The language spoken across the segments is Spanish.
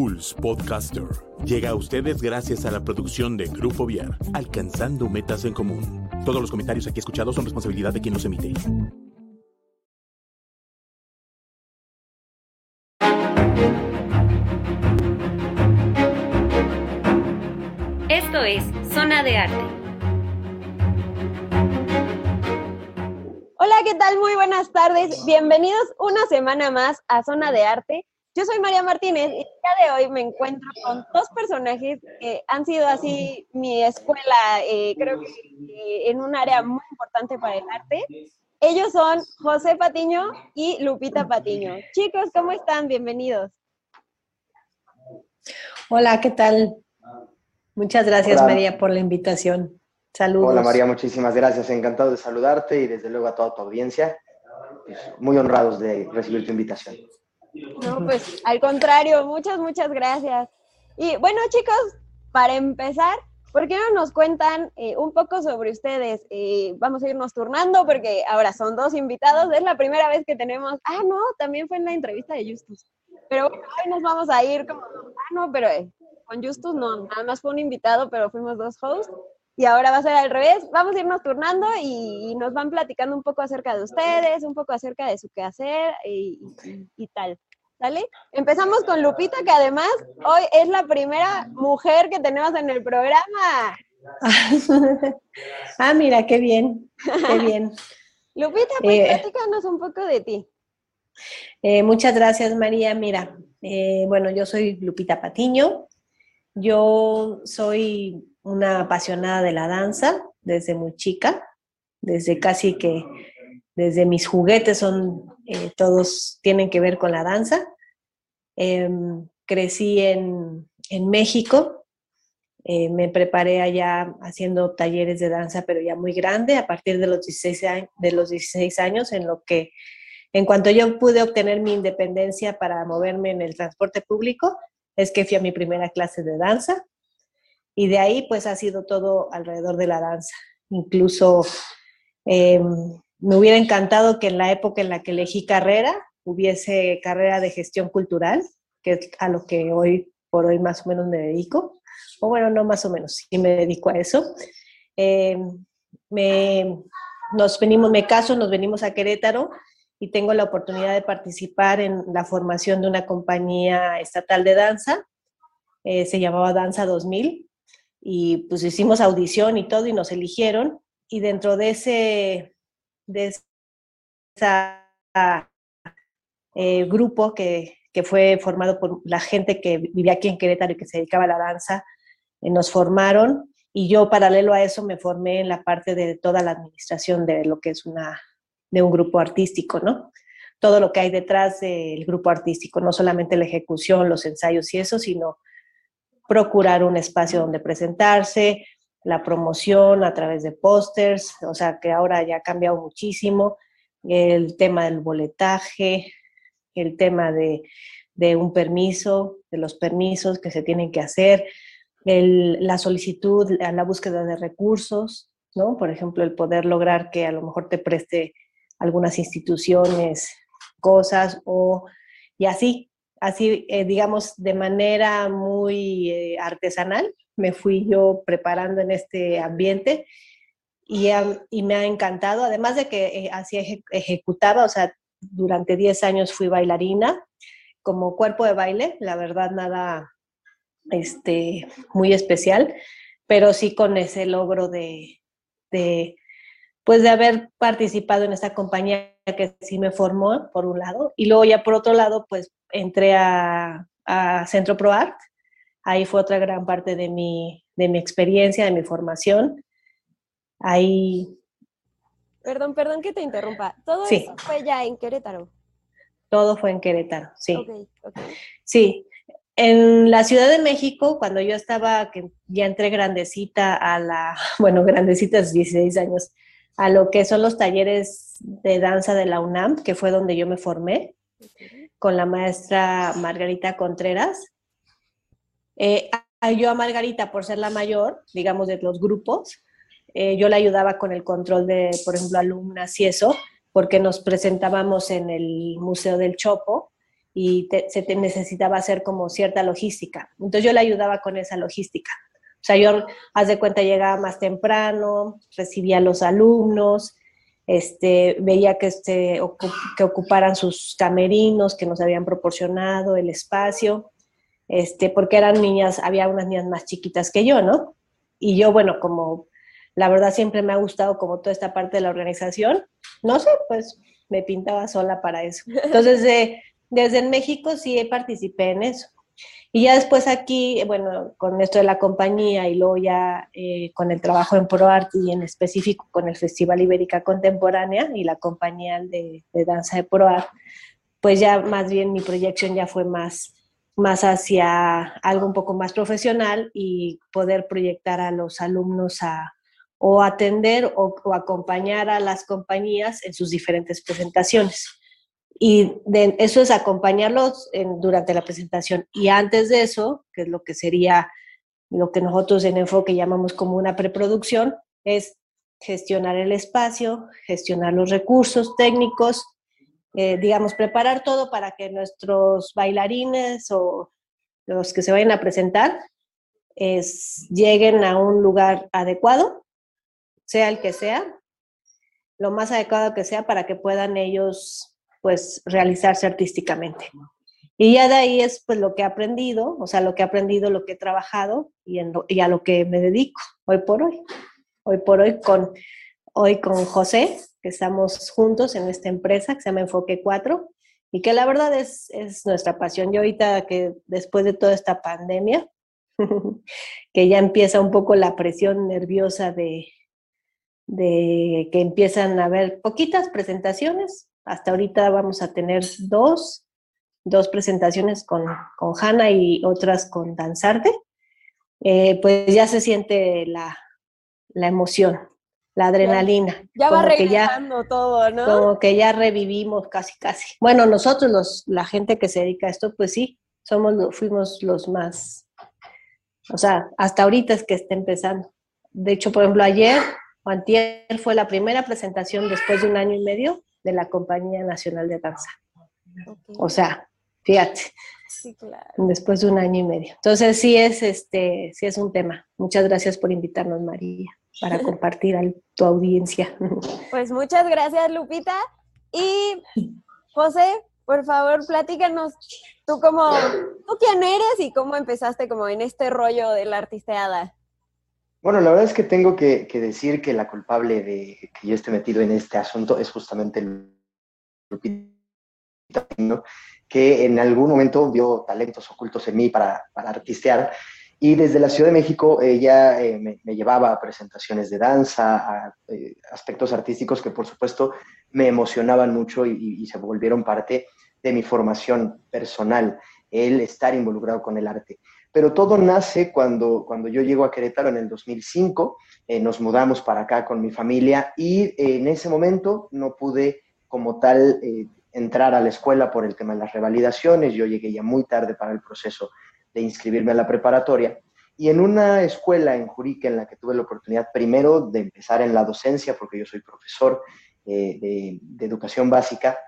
Pulse Podcaster llega a ustedes gracias a la producción de Grupo Viar, alcanzando metas en común. Todos los comentarios aquí escuchados son responsabilidad de quien los emite. Esto es Zona de Arte. Hola, ¿qué tal? Muy buenas tardes. Bienvenidos una semana más a Zona de Arte. Yo soy María Martínez y el día de hoy me encuentro con dos personajes que han sido así mi escuela, eh, creo que eh, en un área muy importante para el arte. Ellos son José Patiño y Lupita Patiño. Chicos, ¿cómo están? Bienvenidos. Hola, ¿qué tal? Muchas gracias María por la invitación. Saludos. Hola María, muchísimas gracias. Encantado de saludarte y desde luego a toda tu audiencia. Pues, muy honrados de recibir tu invitación. No, pues al contrario, muchas, muchas gracias. Y bueno, chicos, para empezar, ¿por qué no nos cuentan eh, un poco sobre ustedes? Eh, vamos a irnos turnando porque ahora son dos invitados. Es la primera vez que tenemos. Ah, no, también fue en la entrevista de Justus. Pero bueno, hoy nos vamos a ir como. Ah, no, pero eh, con Justus no, nada más fue un invitado, pero fuimos dos hosts. Y ahora va a ser al revés. Vamos a irnos turnando y, nos van platicando un poco acerca de ustedes, un poco acerca de su quehacer y, y tal. ¿Sale? Empezamos con Lupita, que además hoy es la primera mujer que tenemos en el programa. ah, mira, qué bien, qué bien. Lupita, pues eh, platícanos un poco de ti. Eh, muchas gracias, María. Mira, eh, bueno, yo soy Lupita Patiño. Yo soy una apasionada de la danza desde muy chica, desde casi que desde mis juguetes son, eh, todos tienen que ver con la danza. Em, crecí en, México, eh, me preparé allá haciendo talleres de danza, pero ya muy grande, a partir de los 16 años, de los 16 años en lo que, en cuanto yo pude obtener mi independencia para moverme en el transporte público, es que fui a mi primera clase de danza y de ahí pues ha sido todo alrededor de la danza. Incluso em, me hubiera encantado que en la época en la que elegí carrera hubiese carrera de gestión cultural, que es a lo que hoy por hoy más o menos me dedico. O bueno, no más o menos, sí me dedico a eso. Eh, me, nos venimos, me caso, nos venimos a Querétaro y tengo la oportunidad de participar en la formación de una compañía estatal de danza. Eh, se llamaba Danza 2000 y pues hicimos audición y todo y nos eligieron y dentro de ese de ese eh, grupo que, fue formado por la gente que vivía aquí en Querétaro y que se dedicaba a la danza, eh, nos formaron y yo paralelo a eso me formé en la parte de toda la administración de lo que es una, de un grupo artístico, ¿no? Todo lo que hay detrás del grupo artístico, no solamente la ejecución, los ensayos y eso, sino procurar un espacio donde presentarse, la promoción a través de pósters, o sea que ahora ya ha cambiado muchísimo, el tema del boletaje, el tema de, un permiso, de los permisos que se tienen que hacer, la solicitud, la búsqueda de recursos, ¿no? Por ejemplo, el poder lograr que a lo mejor te preste algunas instituciones cosas o y así, así eh, digamos de manera muy eh, artesanal, me fui yo preparando en este ambiente y, y me ha encantado, además de que eh, así ejecutaba, o sea, durante 10 años fui bailarina como cuerpo de baile, la verdad nada este, muy especial, pero sí con ese logro de, de, pues de haber participado en esta compañía que sí me formó, por un lado, y luego ya por otro lado, pues entré a, a Centro ProArt, Ahí fue otra gran parte de mi, de mi experiencia, de mi formación. Ahí... Perdón, perdón que te interrumpa. ¿Todo eso fue ya en Querétaro? Todo fue en Querétaro, sí. Sí. en la Ciudad de México, cuando yo estaba, que ya entré grandecita a la, bueno, grandecita, 16 años, a lo que son los talleres de danza de la UNAM, que fue donde yo me formé, con la maestra Margarita Contreras. Eh, yo a Margarita, por ser la mayor, digamos, de los grupos, eh, yo la ayudaba con el control de, por ejemplo, alumnas y eso, porque nos presentábamos en el Museo del Chopo y se te necesitaba hacer como cierta logística. Entonces yo le ayudaba con esa logística. O sea, yo, haz de cuenta, llegaba más temprano, recibía a los alumnos, este, veía que, este, que ocuparan sus camerinos que nos habían proporcionado, el espacio, este, porque eran niñas, había unas niñas más chiquitas que yo, ¿no? Y yo, bueno, como la verdad siempre me ha gustado como toda esta parte de la organización, no sé, pues me pintaba sola para eso. Entonces, desde México sí participé en eso. Y ya después aquí, bueno, con esto de la compañía y luego ya eh, con el trabajo en ProArt y en específico con el Festival Ibérica Contemporánea y la compañía de, danza de ProArt, pues ya más bien mi proyección ya fue más, más hacia algo un poco más profesional y poder proyectar a los alumnos a, o atender o acompañar a las compañías en sus diferentes presentaciones. Y de, eso es acompañarlos durante la presentación. Y antes de eso, que es lo que sería lo que nosotros en Enfoque llamamos como una preproducción, es gestionar el espacio, gestionar los recursos técnicos, eh, digamos, preparar todo para que nuestros bailarines o los que se vayan a presentar es, lleguen a un lugar adecuado, sea el que sea, lo más adecuado que sea para que puedan ellos pues realizarse artísticamente. Y ya de ahí es pues lo que he aprendido, o sea, lo que he aprendido, lo que he trabajado y, en y a lo que me dedico hoy por hoy. Hoy por hoy con, hoy con José, que estamos juntos en esta empresa que se llama Enfoque 4 y que la verdad es, es nuestra pasión. Yo ahorita que después de toda esta pandemia, que ya empieza un poco la presión nerviosa de, de que empiezan a haber poquitas presentaciones, hasta ahorita vamos a tener dos, dos presentaciones con, con Hanna y otras con Danzarte. Eh, pues ya se siente la, emoción, la adrenalina. Ya, va regresando todo, ¿no? Como que ya revivimos casi, casi. Bueno, nosotros, los, la gente que se dedica a esto, pues sí, somos, fuimos los más, o sea, hasta ahorita es que está empezando. De hecho, por ejemplo, ayer o antier fue la primera presentación después de un año y medio de la Compañía Nacional de Danza. O sea, fíjate. Después de un año y medio. Entonces sí es este, sí es un tema. Muchas gracias por invitarnos, María, para compartir a tu audiencia. Pues muchas gracias, Lupita. Y José, por favor, platícanos tú cómo, tú quién eres y cómo empezaste como en este rollo de la artisteada. Bueno, la verdad es que tengo que, decir que la culpable de que yo esté metido en este asunto es justamente el que en algún momento vio talentos ocultos en mí para, artistear. Y desde la Ciudad de México ella eh, me, llevaba a presentaciones de danza, a eh, aspectos artísticos que por supuesto me emocionaban mucho y, se volvieron parte de mi formación personal, el estar involucrado con el arte. Pero todo nace cuando, cuando yo llego a Querétaro en el 2005, eh, nos mudamos para acá con mi familia y en ese momento no pude como tal eh, entrar a la escuela por el tema de las revalidaciones, yo llegué ya muy tarde para el proceso de inscribirme a la preparatoria. Y en una escuela en Jurique en la que tuve la oportunidad primero de empezar en la docencia, porque yo soy profesor eh, de, de, educación básica,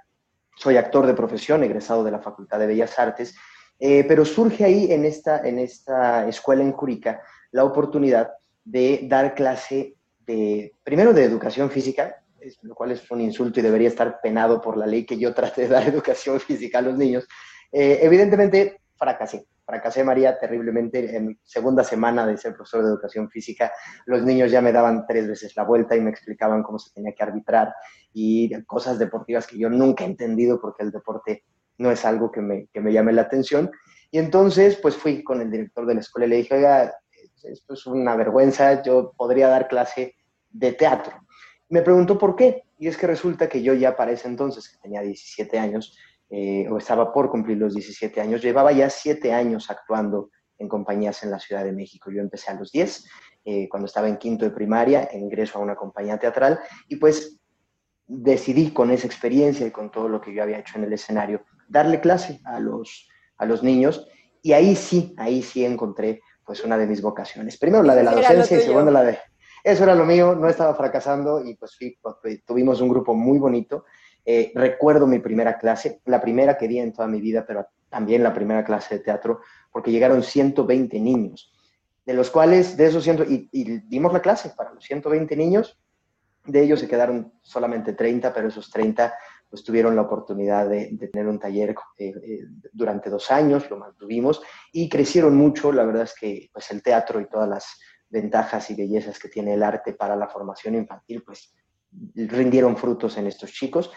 soy actor de profesión, egresado de la Facultad de Bellas Artes, eh, pero surge ahí en esta, en esta escuela en Curica la oportunidad de dar clase de, primero de educación física, lo cual es un insulto y debería estar penado por la ley que yo trate de dar educación física a los niños. Eh, evidentemente fracasé, fracasé María terriblemente en segunda semana de ser profesor de educación física. Los niños ya me daban tres veces la vuelta y me explicaban cómo se tenía que arbitrar y cosas deportivas que yo nunca he entendido porque el deporte no es algo que me, que me llame la atención. Y entonces, pues fui con el director de la escuela y le dije, oiga, esto es una vergüenza, yo podría dar clase de teatro. Me preguntó por qué, y es que resulta que yo ya para ese entonces, que tenía 17 años, eh, o estaba por cumplir los 17 años, llevaba ya 7 años actuando en compañías en la Ciudad de México. Yo empecé a los 10, eh, cuando estaba en quinto de primaria, ingreso a una compañía teatral y pues decidí con esa experiencia y con todo lo que yo había hecho en el escenario, darle clase a los, a los niños y ahí sí, ahí sí encontré pues una de mis vocaciones. Primero la de la docencia y segundo la de... Eso era lo mío, no estaba fracasando y pues, pues tuvimos un grupo muy bonito. Eh, recuerdo mi primera clase, la primera que di en toda mi vida, pero también la primera clase de teatro, porque llegaron 120 niños, de los cuales, de esos 100, y, y dimos la clase para los 120 niños, de ellos se quedaron solamente 30, pero esos 30 pues tuvieron la oportunidad de, tener un taller eh, eh, durante dos años, lo mantuvimos y crecieron mucho. La verdad es que pues el teatro y todas las ventajas y bellezas que tiene el arte para la formación infantil, pues rindieron frutos en estos chicos.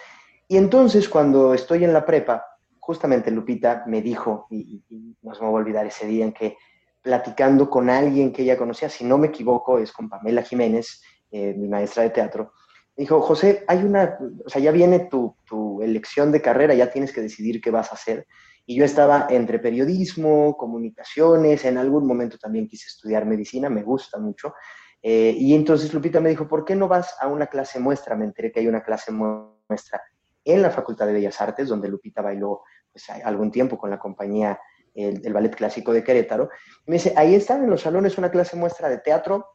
Y entonces cuando estoy en la prepa, justamente Lupita me dijo, y, y no se me va a olvidar ese día en que platicando con alguien que ella conocía, si no me equivoco, es con Pamela Jiménez, eh, mi maestra de teatro, dijo, José, hay una, o sea, ya viene tu, tu, elección de carrera, ya tienes que decidir qué vas a hacer. Y yo estaba entre periodismo, comunicaciones, en algún momento también quise estudiar medicina, me gusta mucho. Eh, y entonces Lupita me dijo, ¿por qué no vas a una clase muestra? Me enteré que hay una clase muestra en la Facultad de Bellas Artes, donde Lupita bailó pues, algún tiempo con la compañía el, Ballet Clásico de Querétaro. me dice, ahí están en los salones una clase muestra de teatro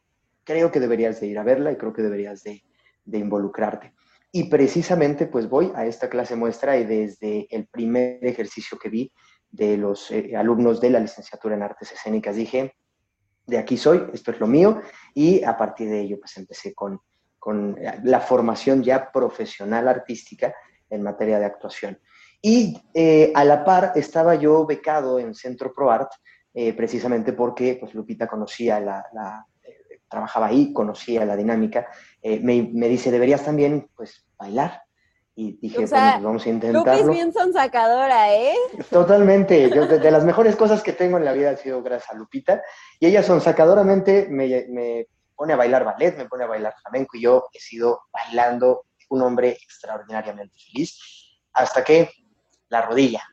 creo que deberías de ir a verla y creo que deberías de, involucrarte. Y precisamente pues voy a esta clase muestra y desde el primer ejercicio que vi de los eh, alumnos de la licenciatura en artes escénicas dije, de aquí soy, esto es lo mío, y a partir de ello pues empecé con, con la formación ya profesional artística en materia de actuación. Y eh, a la par estaba yo becado en Centro ProArt, eh, precisamente porque pues, Lupita conocía la, trabajaba ahí, conocía la dinámica, eh, me, dice, deberías también, pues, bailar. Y dije, pues vamos a intentarlo. Lupi bien son sacadora, ¿eh? Totalmente. Yo, de, las mejores cosas que tengo en la vida ha sido gracias a Lupita. Y ella son sacadoramente me, me pone a bailar ballet, me pone a bailar flamenco y yo he sido bailando un hombre extraordinariamente feliz. Hasta que la rodilla,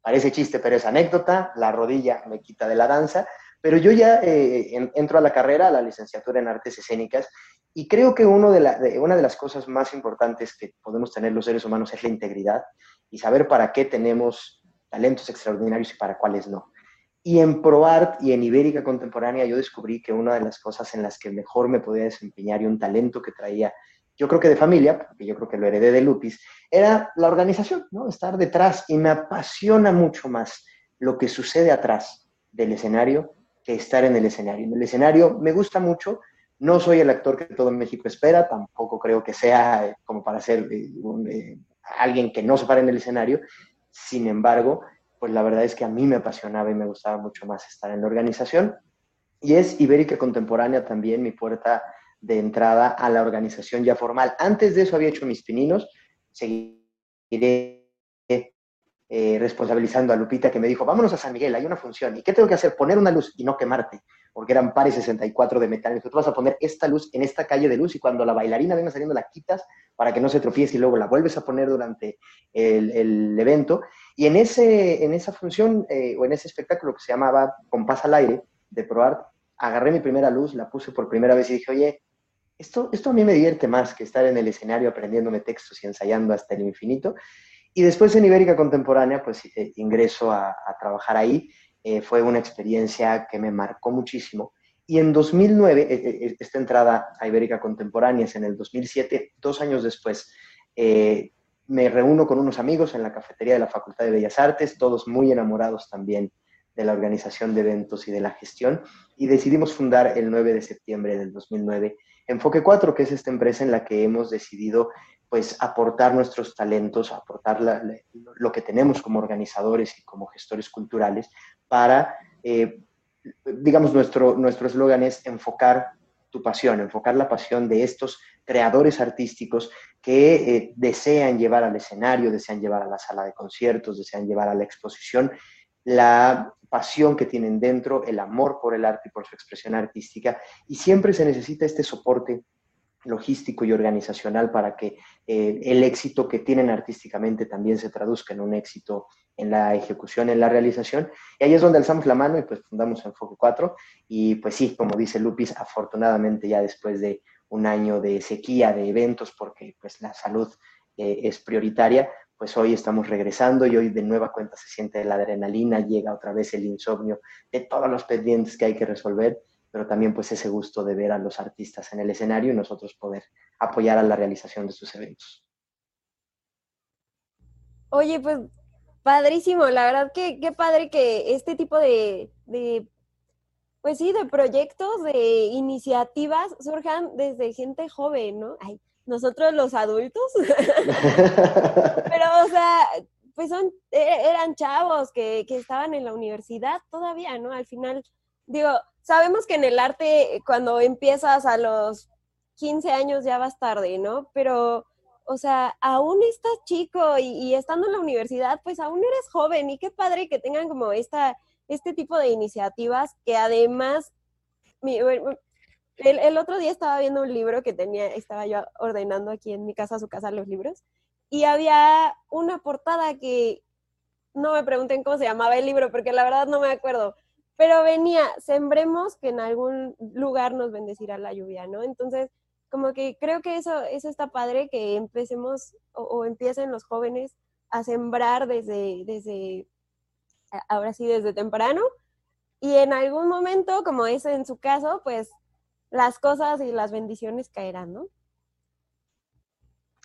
parece chiste, pero es anécdota, la rodilla me quita de la danza pero yo ya eh, entro a la carrera, a la licenciatura en artes escénicas, y creo que uno de una de las cosas más importantes que podemos tener los seres humanos es la integridad y saber para qué tenemos talentos extraordinarios y para cuáles no. Y en ProArt y en Ibérica Contemporánea yo descubrí que una de las cosas en las que mejor me podía desempeñar y un talento que traía, yo creo que de familia, porque yo creo que lo heredé de Lupis, era la organización, ¿no? Estar detrás y me apasiona mucho más lo que sucede atrás del escenario que estar en el escenario. En el escenario me gusta mucho, no soy el actor que todo México espera, tampoco creo que sea eh, como para ser eh, eh, alguien que no se para en el escenario, sin embargo, pues la verdad es que a mí me apasionaba y me gustaba mucho más estar en la organización. Y es Ibérica Contemporánea también mi puerta de entrada a la organización ya formal. Antes de eso había hecho mis pininos, seguiré eh, responsabilizando a Lupita que me dijo, vámonos a San Miguel, hay una función. ¿Y qué tengo que hacer? Poner una luz y no quemarte, porque eran pares 64 de metal. Tú vas a poner esta luz en esta calle de luz y cuando la bailarina venga saliendo la quitas para que no se tropiece y luego la vuelves a poner durante el, evento. Y en, ese, en esa función eh, o en ese espectáculo que se llamaba Compás al aire de ProArt, agarré mi primera luz, la puse por primera vez y dije, oye, esto, esto a mí me divierte más que estar en el escenario aprendiéndome textos y ensayando hasta el infinito. Y después en Ibérica Contemporánea, pues eh, ingreso a, trabajar ahí. Eh, fue una experiencia que me marcó muchísimo. Y en 2009, eh, esta entrada a Ibérica Contemporánea es en el 2007, dos años después, me reúno con unos amigos en la cafetería de la Facultad de Bellas Artes, todos muy enamorados también de la organización de eventos y de la gestión, y decidimos fundar el 9 de septiembre del 2009 Enfoque 4, que es esta empresa en la que hemos decidido pues aportar nuestros talentos, aportar lo que tenemos como organizadores y como gestores culturales para, eh, digamos, nuestro eslogan es enfocar tu pasión, enfocar la pasión de estos creadores artísticos que eh, desean llevar al escenario, desean llevar a la sala de conciertos, desean llevar a la exposición la pasión que tienen dentro, el amor por el arte y por su expresión artística, y siempre se necesita este soporte logístico y organizacional para que eh, el éxito que tienen artísticamente también se traduzca en un éxito en la ejecución, en la realización. Y ahí es donde alzamos la mano y pues fundamos Enfoque 4. Y pues sí, como dice Lupis, afortunadamente ya después de un año de sequía de eventos, porque pues la salud eh, es prioritaria, pues hoy estamos regresando y hoy de nueva cuenta se siente la adrenalina, llega otra vez el insomnio de todos los pendientes que hay que resolver pero también pues ese gusto de ver a los artistas en el escenario y nosotros poder apoyar a la realización de sus eventos. Oye, pues padrísimo, la verdad que qué padre que este tipo de, de, pues sí, de proyectos, de iniciativas surjan desde gente joven, ¿no? Ay, nosotros los adultos, pero o sea, pues son, e, eran chavos que, que estaban en la universidad todavía, ¿no? Al final, digo, sabemos que en el arte, cuando empiezas a los 15 años ya vas tarde, ¿no? Pero, o sea, aún estás chico y, estando en la universidad, pues aún eres joven y qué padre que tengan como esta, este tipo de iniciativas que además, el, el, otro día estaba viendo un libro que tenía, estaba yo ordenando aquí en mi casa, su casa, los libros, y había una portada que, no me pregunten cómo se llamaba el libro, porque la verdad no me acuerdo, pero venía, sembremos que en algún lugar nos bendecirá la lluvia, ¿no? Entonces, como que creo que eso, eso está padre, que empecemos o, empiecen los jóvenes a sembrar desde, desde, ahora sí, desde temprano, y en algún momento, como es en su caso, pues las cosas y las bendiciones caerán, ¿no?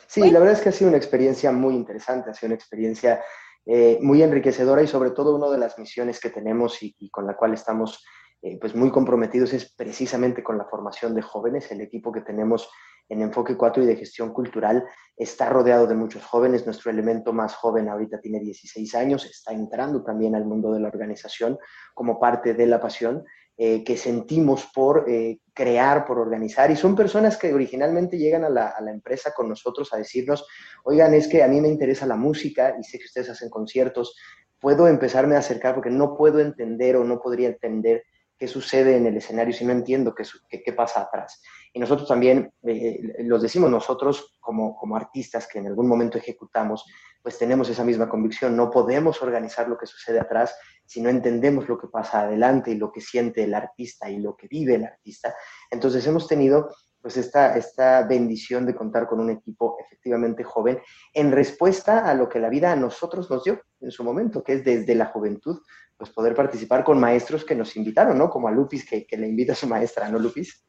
Sí, la verdad es que ha sido una experiencia muy interesante, ha sido una experiencia eh, muy enriquecedora y sobre todo una de las misiones que tenemos y, con la cual estamos eh, pues muy comprometidos es precisamente con la formación de jóvenes. El equipo que tenemos en Enfoque 4 y de gestión cultural está rodeado de muchos jóvenes. Nuestro elemento más joven ahorita tiene 16 años, está entrando también al mundo de la organización como parte de la pasión eh, que sentimos por eh, crear, por organizar. Y son personas que originalmente llegan a la, empresa con nosotros a decirnos, oigan, es que a mí me interesa la música y sé que ustedes hacen conciertos, puedo empezarme a acercar porque no puedo entender o no podría entender qué sucede en el escenario si no entiendo qué, qué, pasa atrás. Y nosotros también, eh, los decimos nosotros como, como artistas que en algún momento ejecutamos, pues tenemos esa misma convicción. No podemos organizar lo que sucede atrás si no entendemos lo que pasa adelante y lo que siente el artista y lo que vive el artista. Entonces hemos tenido pues esta, esta bendición de contar con un equipo efectivamente joven en respuesta a lo que la vida a nosotros nos dio en su momento, que es desde la juventud, pues poder participar con maestros que nos invitaron, ¿no? Como a Lupis, que, que le invita a su maestra, ¿no, Lupis?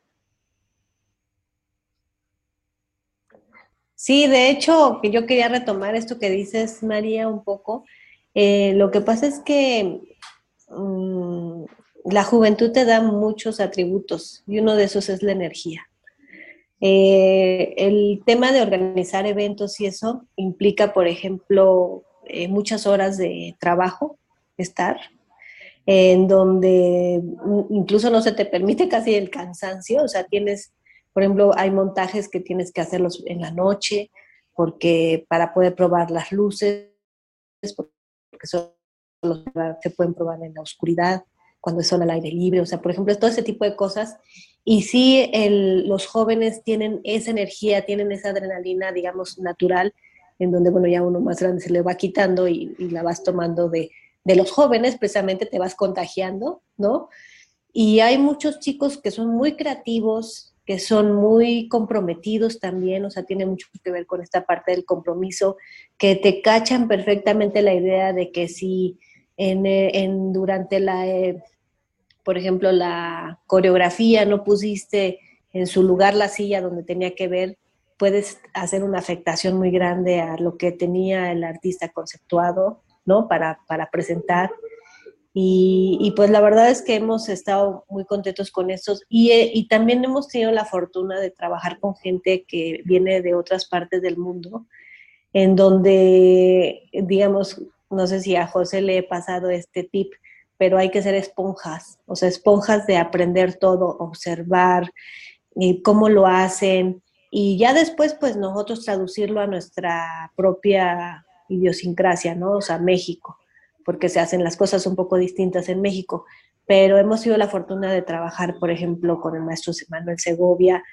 Sí, de hecho, yo quería retomar esto que dices, María, un poco. Eh, lo que pasa es que mm, la juventud te da muchos atributos y uno de esos es la energía. Eh, el tema de organizar eventos y eso implica, por ejemplo, eh, muchas horas de trabajo, estar, en donde incluso no se te permite casi el cansancio, o sea, tienes por ejemplo, hay montajes que tienes que hacerlos en la noche porque para poder probar las luces, porque solo se pueden probar en la oscuridad, cuando son al aire libre, o sea, por ejemplo, todo ese tipo de cosas. Y sí, los jóvenes tienen esa energía, tienen esa adrenalina, digamos, natural, en donde, bueno, ya uno más grande se le va quitando y, la vas tomando de, de los jóvenes, precisamente te vas contagiando, ¿no? Y hay muchos chicos que son muy creativos, que son muy comprometidos también, o sea, tiene mucho que ver con esta parte del compromiso, que te cachan perfectamente la idea de que si en, eh, durante la, eh, por ejemplo, la coreografía no pusiste en su lugar la silla donde tenía que ver, puedes hacer una afectación muy grande a lo que tenía el artista conceptuado, ¿no? Para, para presentar. Y, pues la verdad es que hemos estado muy contentos con estos y, eh, y, también hemos tenido la fortuna de trabajar con gente que viene de otras partes del mundo, en donde, digamos, no sé si a José le he pasado este tip, pero hay que ser esponjas, o sea, esponjas de aprender todo, observar y cómo lo hacen y ya después pues nosotros traducirlo a nuestra propia idiosincrasia, ¿no? O sea, México porque se hacen las cosas un poco distintas en México, pero hemos tenido la fortuna de trabajar, por ejemplo, con el maestro Manuel Segovia,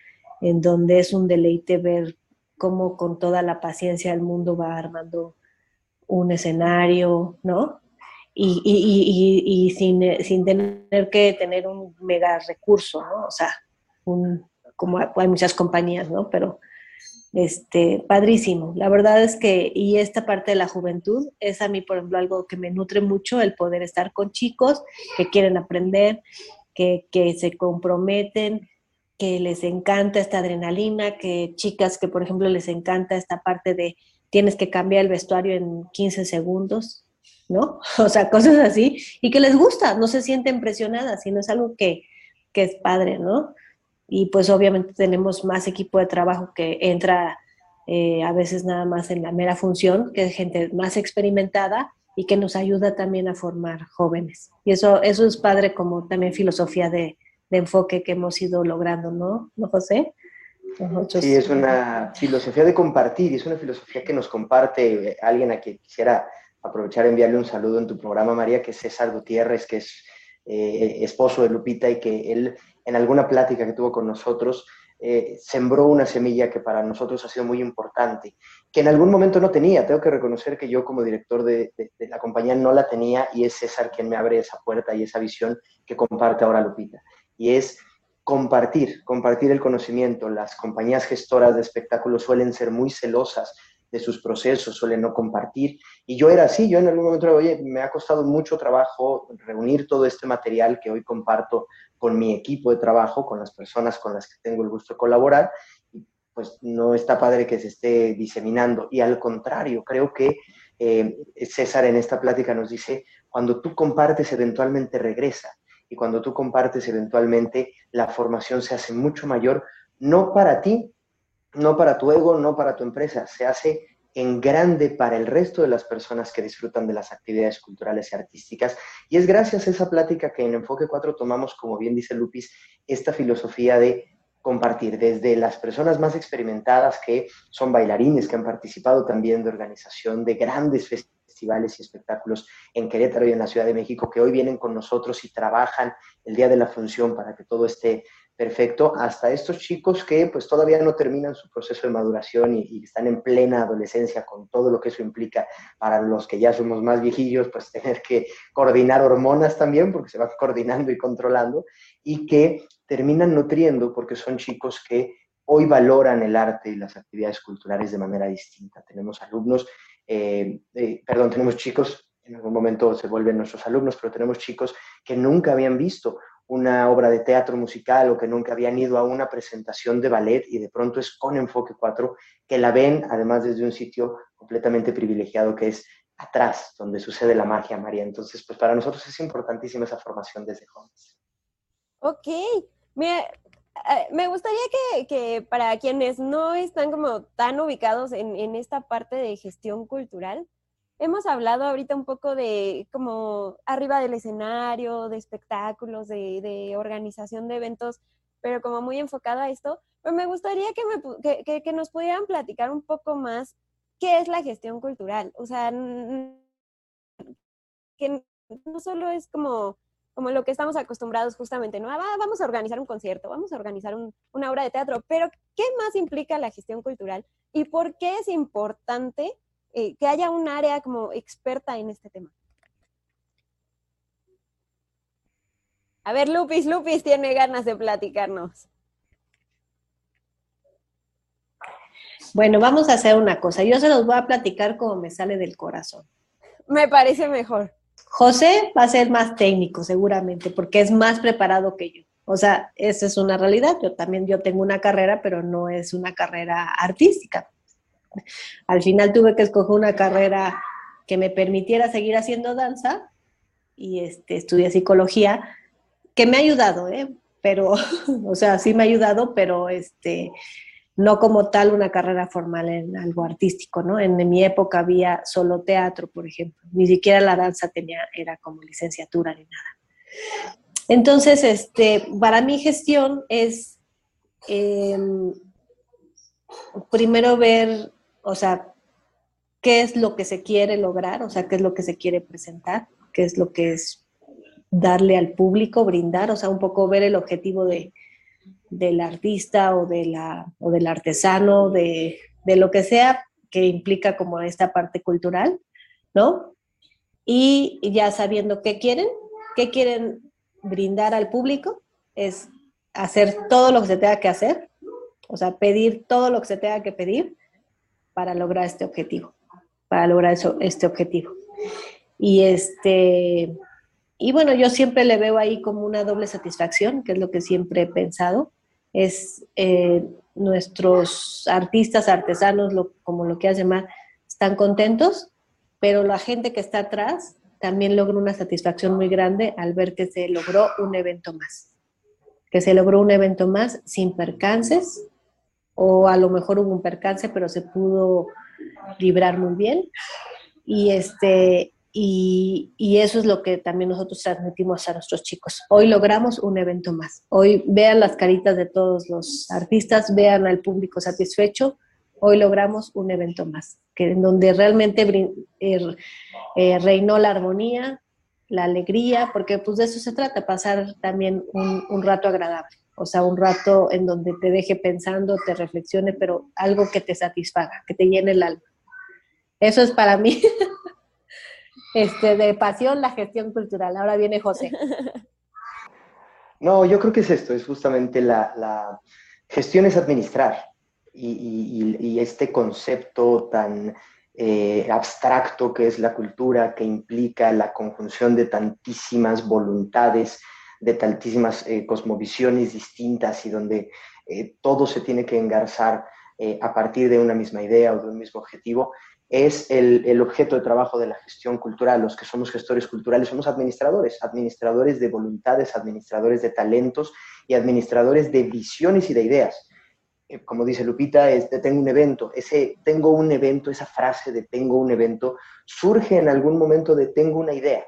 en donde es un deleite ver cómo con toda la paciencia el mundo va armando un escenario, ¿no? Y, y, y, sin, sin, tener que tener un mega recurso, ¿no? O sea, un, como hay muchas compañías, ¿no? Pero este, padrísimo. La verdad es que, y esta parte de la juventud es a mí, por ejemplo, algo que me nutre mucho, el poder estar con chicos que quieren aprender, que, que se comprometen, que les encanta esta adrenalina, que chicas que, por ejemplo, les encanta esta parte de tienes que cambiar el vestuario en 15 segundos, ¿no? O sea, cosas así, y que les gusta, no se sienten presionadas, sino es algo que, que es padre, ¿no? Y pues obviamente tenemos más equipo de trabajo que entra eh, a veces nada más en la mera función, que es gente más experimentada y que nos ayuda también a formar jóvenes. Y eso, eso es padre como también filosofía de, de enfoque que hemos ido logrando, ¿no, ¿No José? sí, es una filosofía de compartir es una filosofía que nos comparte alguien a quien quisiera aprovechar y enviarle un saludo en tu programa, María, que es César Gutiérrez, que es eh, esposo de Lupita y que él en alguna plática que tuvo con nosotros, eh, sembró una semilla que para nosotros ha sido muy importante, que en algún momento no tenía. Tengo que reconocer que yo como director de, la compañía no la tenía y es César quien me abre esa puerta y esa visión que comparte ahora Lupita. Y es compartir, compartir el conocimiento. Las compañías gestoras de espectáculos suelen ser muy celosas de sus procesos, suelen no compartir. Y yo era así, yo en algún momento, oye, me ha costado mucho trabajo reunir todo este material que hoy comparto con mi equipo de trabajo, con las personas con las que tengo el gusto de colaborar, pues no está padre que se esté diseminando. Y al contrario, creo que eh, César en esta plática nos dice, cuando tú compartes, eventualmente regresa. Y cuando tú compartes, eventualmente la formación se hace mucho mayor, no para ti, no para tu ego, no para tu empresa, se hace en grande para el resto de las personas que disfrutan de las actividades culturales y artísticas. Y es gracias a esa plática que en Enfoque 4 tomamos, como bien dice Lupis, esta filosofía de compartir desde las personas más experimentadas que son bailarines, que han participado también de organización de grandes festivales y espectáculos en Querétaro y en la Ciudad de México, que hoy vienen con nosotros y trabajan el día de la función para que todo esté perfecto hasta estos chicos que pues todavía no terminan su proceso de maduración y, están en plena adolescencia con todo lo que eso implica para los que ya somos más viejillos, pues tener que coordinar hormonas también porque se van coordinando y controlando y que terminan nutriendo porque son chicos que hoy valoran el arte y las actividades culturales de manera distinta. Tenemos alumnos, eh, eh, perdón, tenemos chicos, en algún momento se vuelven nuestros alumnos, pero tenemos chicos que nunca habían visto una obra de teatro musical o que nunca habían ido a una presentación de ballet y de pronto es con Enfoque 4 que la ven, además desde un sitio completamente privilegiado que es atrás, donde sucede la magia, María. Entonces, pues para nosotros es importantísima esa formación desde jóvenes. Ok, me, eh, me gustaría que, para quienes no están como tan ubicados en, en esta parte de gestión cultural, hemos hablado ahorita un poco de como arriba del escenario, de espectáculos, de, organización de eventos, pero como muy enfocado a esto. Me gustaría que, que, nos pudieran platicar un poco más qué es la gestión cultural. O sea, que no solo es como, como lo que estamos acostumbrados justamente, ¿no? Ah, vamos a organizar un concierto, vamos a organizar una obra de teatro, pero ¿qué más implica la gestión cultural? ¿Y por qué es importante eh, que haya un área como experta en este tema. A ver, Lupis, Lupis tiene ganas de platicarnos. Bueno, vamos a hacer una cosa. Yo se los voy a platicar como me sale del corazón. Me parece mejor. José va a ser más técnico, seguramente, porque es más preparado que yo. O sea, esa es una realidad. Yo también, yo tengo una carrera, pero no es una carrera artística. Al final tuve que escoger una carrera que me permitiera seguir haciendo danza y este, estudié psicología, que me ha ayudado, ¿eh? pero, o sea, sí me ha ayudado, pero este, no como tal una carrera formal en algo artístico, ¿no? En, mi época había solo teatro, por ejemplo, ni siquiera la danza tenía, era como licenciatura ni nada. Entonces, este, para mi gestión es em, primero ver o sea, qué es lo que se quiere lograr, o sea, qué es lo que se quiere presentar, qué es lo que es darle al público, brindar, o sea, un poco ver el objetivo de, del artista o, de la, o del artesano, de, de lo que sea que implica como esta parte cultural, ¿no? Y ya sabiendo qué quieren, qué quieren brindar al público, es hacer todo lo que se tenga que hacer, o sea, pedir todo lo que se tenga que pedir para lograr este objetivo, para lograr eso, este objetivo. Y este, y bueno, yo siempre le veo ahí como una doble satisfacción, que es lo que siempre he pensado, es eh, nuestros artistas, artesanos, como lo quieras llamar, están contentos, pero la gente que está atrás también logra una satisfacción muy grande al ver que se logró un evento más, que se logró un evento más sin percances, o a lo mejor hubo un percance, pero se pudo librar muy bien. Y, este, y, eso es lo que también nosotros transmitimos a nuestros chicos. Hoy logramos un evento más. Hoy vean las caritas de todos los artistas, vean al público satisfecho. Hoy logramos un evento más, que en donde realmente eh, eh, reinó la armonía, la alegría, porque pues de eso se trata, pasar también un rato agradable o sea, un rato en donde te deje pensando, te reflexione, pero algo que te satisfaga, que te llene el alma. Eso es para mí, este, de pasión, la gestión cultural. Ahora viene José. No, yo creo que es esto, es justamente la, gestión es administrar y, este concepto tan eh, abstracto que es la cultura, que implica la conjunción de tantísimas voluntades, de tantísimas eh, cosmovisiones distintas y donde eh, todo se tiene que engarzar eh, a partir de una misma idea o de un mismo objetivo, es el, el, objeto de trabajo de la gestión cultural. Los que somos gestores culturales somos administradores, administradores de voluntades, administradores de talentos y administradores de visiones y de ideas. como dice Lupita, es de tengo un evento. Ese tengo un evento, esa frase de tengo un evento, surge en algún momento de tengo una idea.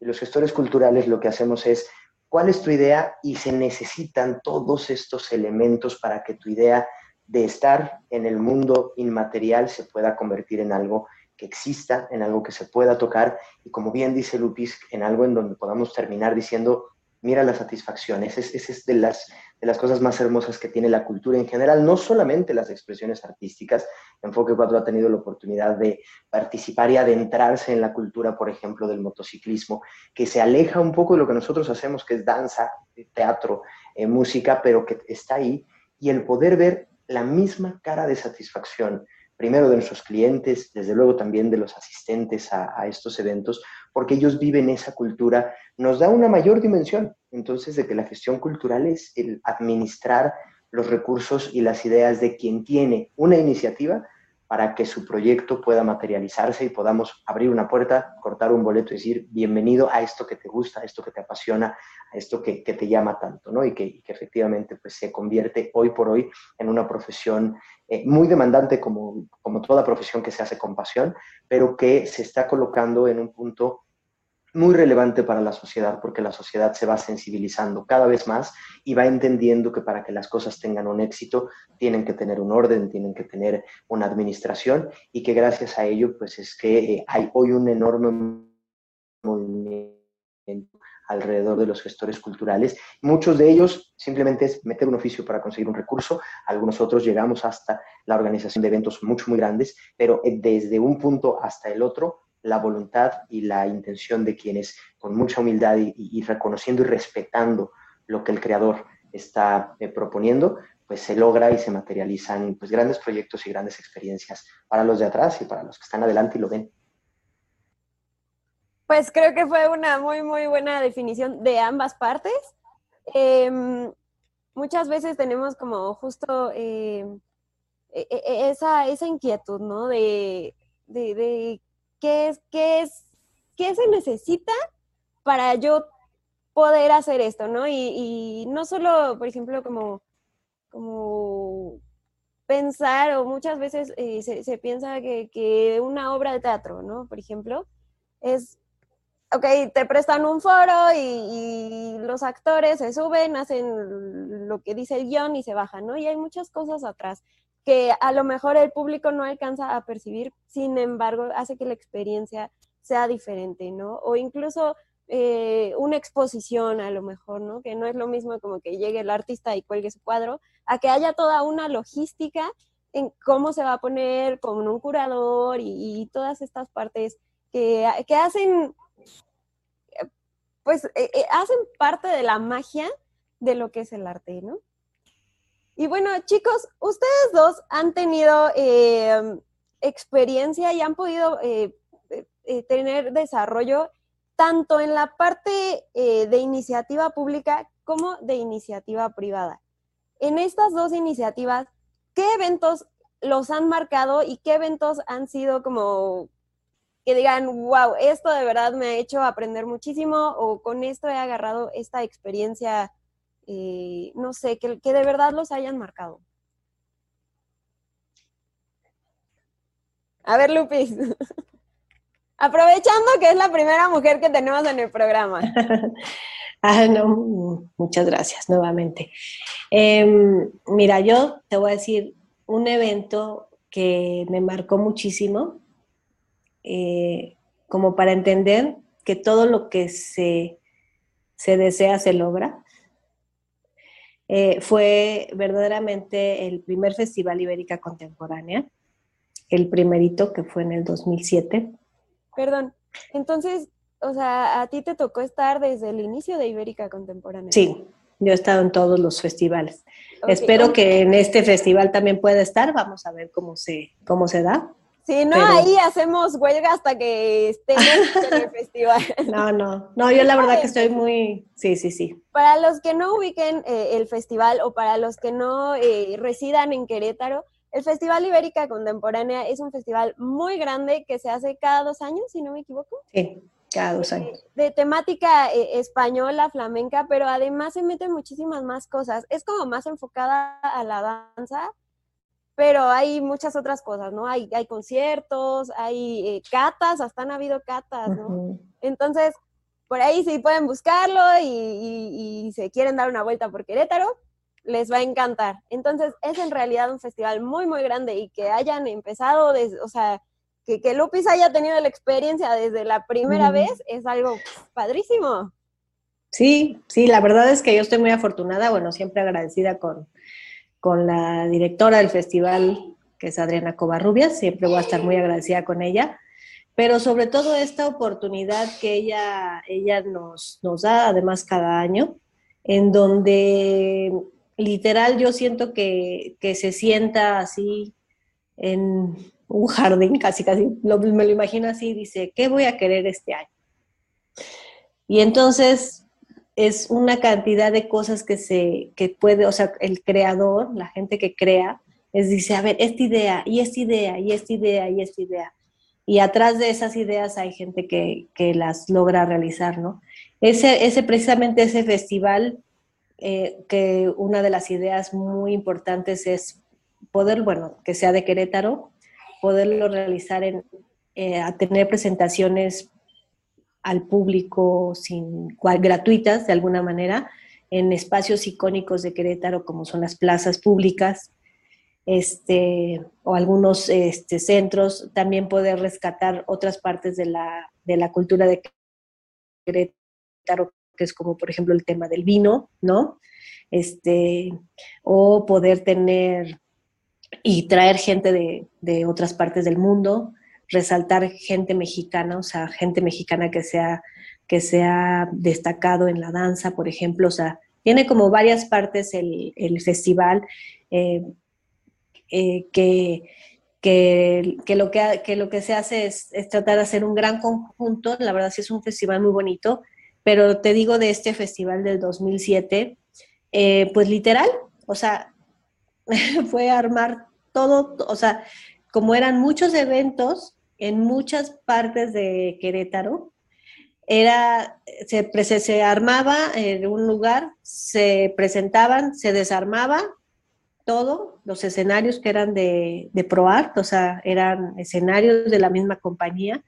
Y los gestores culturales lo que hacemos es ¿Cuál es tu idea? Y se necesitan todos estos elementos para que tu idea de estar en el mundo inmaterial se pueda convertir en algo que exista, en algo que se pueda tocar y como bien dice Lupis, en algo en donde podamos terminar diciendo, mira la satisfacción, esa es, de, las, de las cosas más hermosas que tiene la cultura en general, no solamente las expresiones artísticas. Enfoque 4 ha tenido la oportunidad de participar y adentrarse en la cultura, por ejemplo, del motociclismo, que se aleja un poco de lo que nosotros hacemos, que es danza, teatro, eh, música, pero que está ahí, y el poder ver la misma cara de satisfacción primero de nuestros clientes, desde luego también de los asistentes a, estos eventos, porque ellos viven esa cultura, nos da una mayor dimensión. Entonces, de que la gestión cultural es el administrar los recursos y las ideas de quien tiene una iniciativa para que su proyecto pueda materializarse y podamos abrir una puerta, cortar un boleto y decir, bienvenido a esto que te gusta, a esto que te apasiona, a esto que, te llama tanto, ¿no? Y que, efectivamente pues, se convierte hoy por hoy en una profesión eh, muy demandante como, como toda profesión que se hace con pasión, pero que se está colocando en un punto muy relevante para la sociedad porque la sociedad se va sensibilizando cada vez más y va entendiendo que para que las cosas tengan un éxito tienen que tener un orden, tienen que tener una administración y que gracias a ello pues es que eh, hay hoy un enorme movimiento alrededor de los gestores culturales. Muchos de ellos simplemente es meter un oficio para conseguir un recurso, algunos otros llegamos hasta la organización de eventos mucho, muy grandes, pero eh, desde un punto hasta el otro la voluntad y la intención de quienes con mucha humildad y, reconociendo y respetando lo que el creador está eh, proponiendo, pues se logra y se materializan pues grandes proyectos y grandes experiencias para los de atrás y para los que están adelante y lo ven. Pues creo que fue una muy, muy buena definición de ambas partes. Em, muchas veces tenemos como justo em, e, e, e, esa, esa inquietud, ¿no? de, de qué es, qué es, qué se necesita para yo poder hacer esto, ¿no? Y, no solo, por ejemplo, como, como pensar, o muchas veces eh, se, piensa que, una obra de teatro, ¿no? Por ejemplo, es, ok, te prestan un foro y, los actores se suben, hacen lo que dice el guion y se bajan, ¿no? Y hay muchas cosas atrás que a lo mejor el público no alcanza a percibir, sin embargo, hace que la experiencia sea diferente, ¿no? O incluso eh, una exposición a lo mejor, ¿no? Que no es lo mismo como que llegue el artista y cuelgue su cuadro, a que haya toda una logística en cómo se va a poner con un curador y, todas estas partes que, hacen, pues, eh, eh, hacen parte de la magia de lo que es el arte, ¿no? Y bueno, chicos, ustedes dos han tenido experiencia y han podido tener desarrollo tanto en la parte eh, de iniciativa pública como de iniciativa privada. En estas dos iniciativas, ¿qué eventos los han marcado y qué eventos han sido como que digan, wow, esto de verdad me ha hecho aprender muchísimo o con esto he agarrado esta experiencia, eh, no sé, que, que de verdad los hayan marcado? A ver, Lupis. Aprovechando que es la primera mujer que tenemos en el programa. ah, no, muchas gracias nuevamente. Em, mira, yo te voy a decir un evento que me marcó muchísimo, eh, como para entender que todo lo que se, desea se logra. Eh, fue verdaderamente el primer Festival Ibérica Contemporánea, el primerito que fue en el 2007 Perdón, entonces, o sea, a ti te tocó estar desde el inicio de Ibérica Contemporánea. Sí, yo he estado en todos los festivales. Espero que en este festival también pueda estar. Vamos a ver cómo se, cómo se da. Sí, no, ahí hacemos huelga hasta que estemos en el festival. No, no, no, yo la verdad que estoy muy, sí, sí, sí. Para los que no ubiquen eh, el festival o para los que no eh, residan en Querétaro, el Festival Ibérica Contemporánea es un festival muy grande que se hace cada dos años, si no me equivoco. Sí, cada dos años. De, temática eh, española, flamenca, pero además se meten muchísimas más cosas. Es como más enfocada a la danza, pero hay muchas otras cosas, ¿no? Hay, hay conciertos, hay eh, catas, hasta han habido catas, ¿no? Entonces, por ahí sí pueden buscarlo y, y se quieren dar una vuelta por Querétaro, les va a encantar. Entonces, es en realidad un festival muy, muy grande y que hayan empezado, desde, o sea, que, que Lupis haya tenido la experiencia desde la primera vez es algo padrísimo. Sí, sí, la verdad es que yo estoy muy afortunada, bueno, siempre agradecida con, con la directora del festival, que es Adriana Covarrubias, siempre voy a estar muy agradecida con ella, pero sobre todo esta oportunidad que ella, ella nos, nos da, además cada año, en donde literal yo siento que, se sienta así en un jardín, casi, casi, me lo imagino así, dice, ¿qué voy a querer este año? Y entonces es una cantidad de cosas que se, que puede, o sea, el creador, la gente que crea, es dice, a ver, esta idea, y esta idea, y esta idea, y esta idea. Y atrás de esas ideas hay gente que, que las logra realizar, ¿no? Ese, ese, precisamente ese festival eh, que una de las ideas muy importantes es poder, bueno, que sea de Querétaro, poderlo realizar en, eh, a tener presentaciones al público sin, gratuitas de alguna manera en espacios icónicos de Querétaro como son las plazas públicas este, o algunos este, centros, también poder rescatar otras partes de la, de la cultura de Querétaro que es como por ejemplo el tema del vino, ¿no? Este, o poder tener y traer gente de, otras partes del mundo, resaltar gente mexicana, o sea, gente mexicana que sea, que sea destacado en la danza, por ejemplo, o sea, tiene como varias partes el, festival eh, eh, que, que, lo que, que, lo que se hace es, es, tratar de hacer un gran conjunto, la verdad sí es un festival muy bonito, pero te digo de este festival del 2007, eh, pues literal, o sea, fue armar todo, o sea, como eran muchos eventos en muchas partes de Querétaro, era, se, se armaba en un lugar, se presentaban, se desarmaba todo, los escenarios que eran de, de ProArt, o sea, eran escenarios de la misma compañía,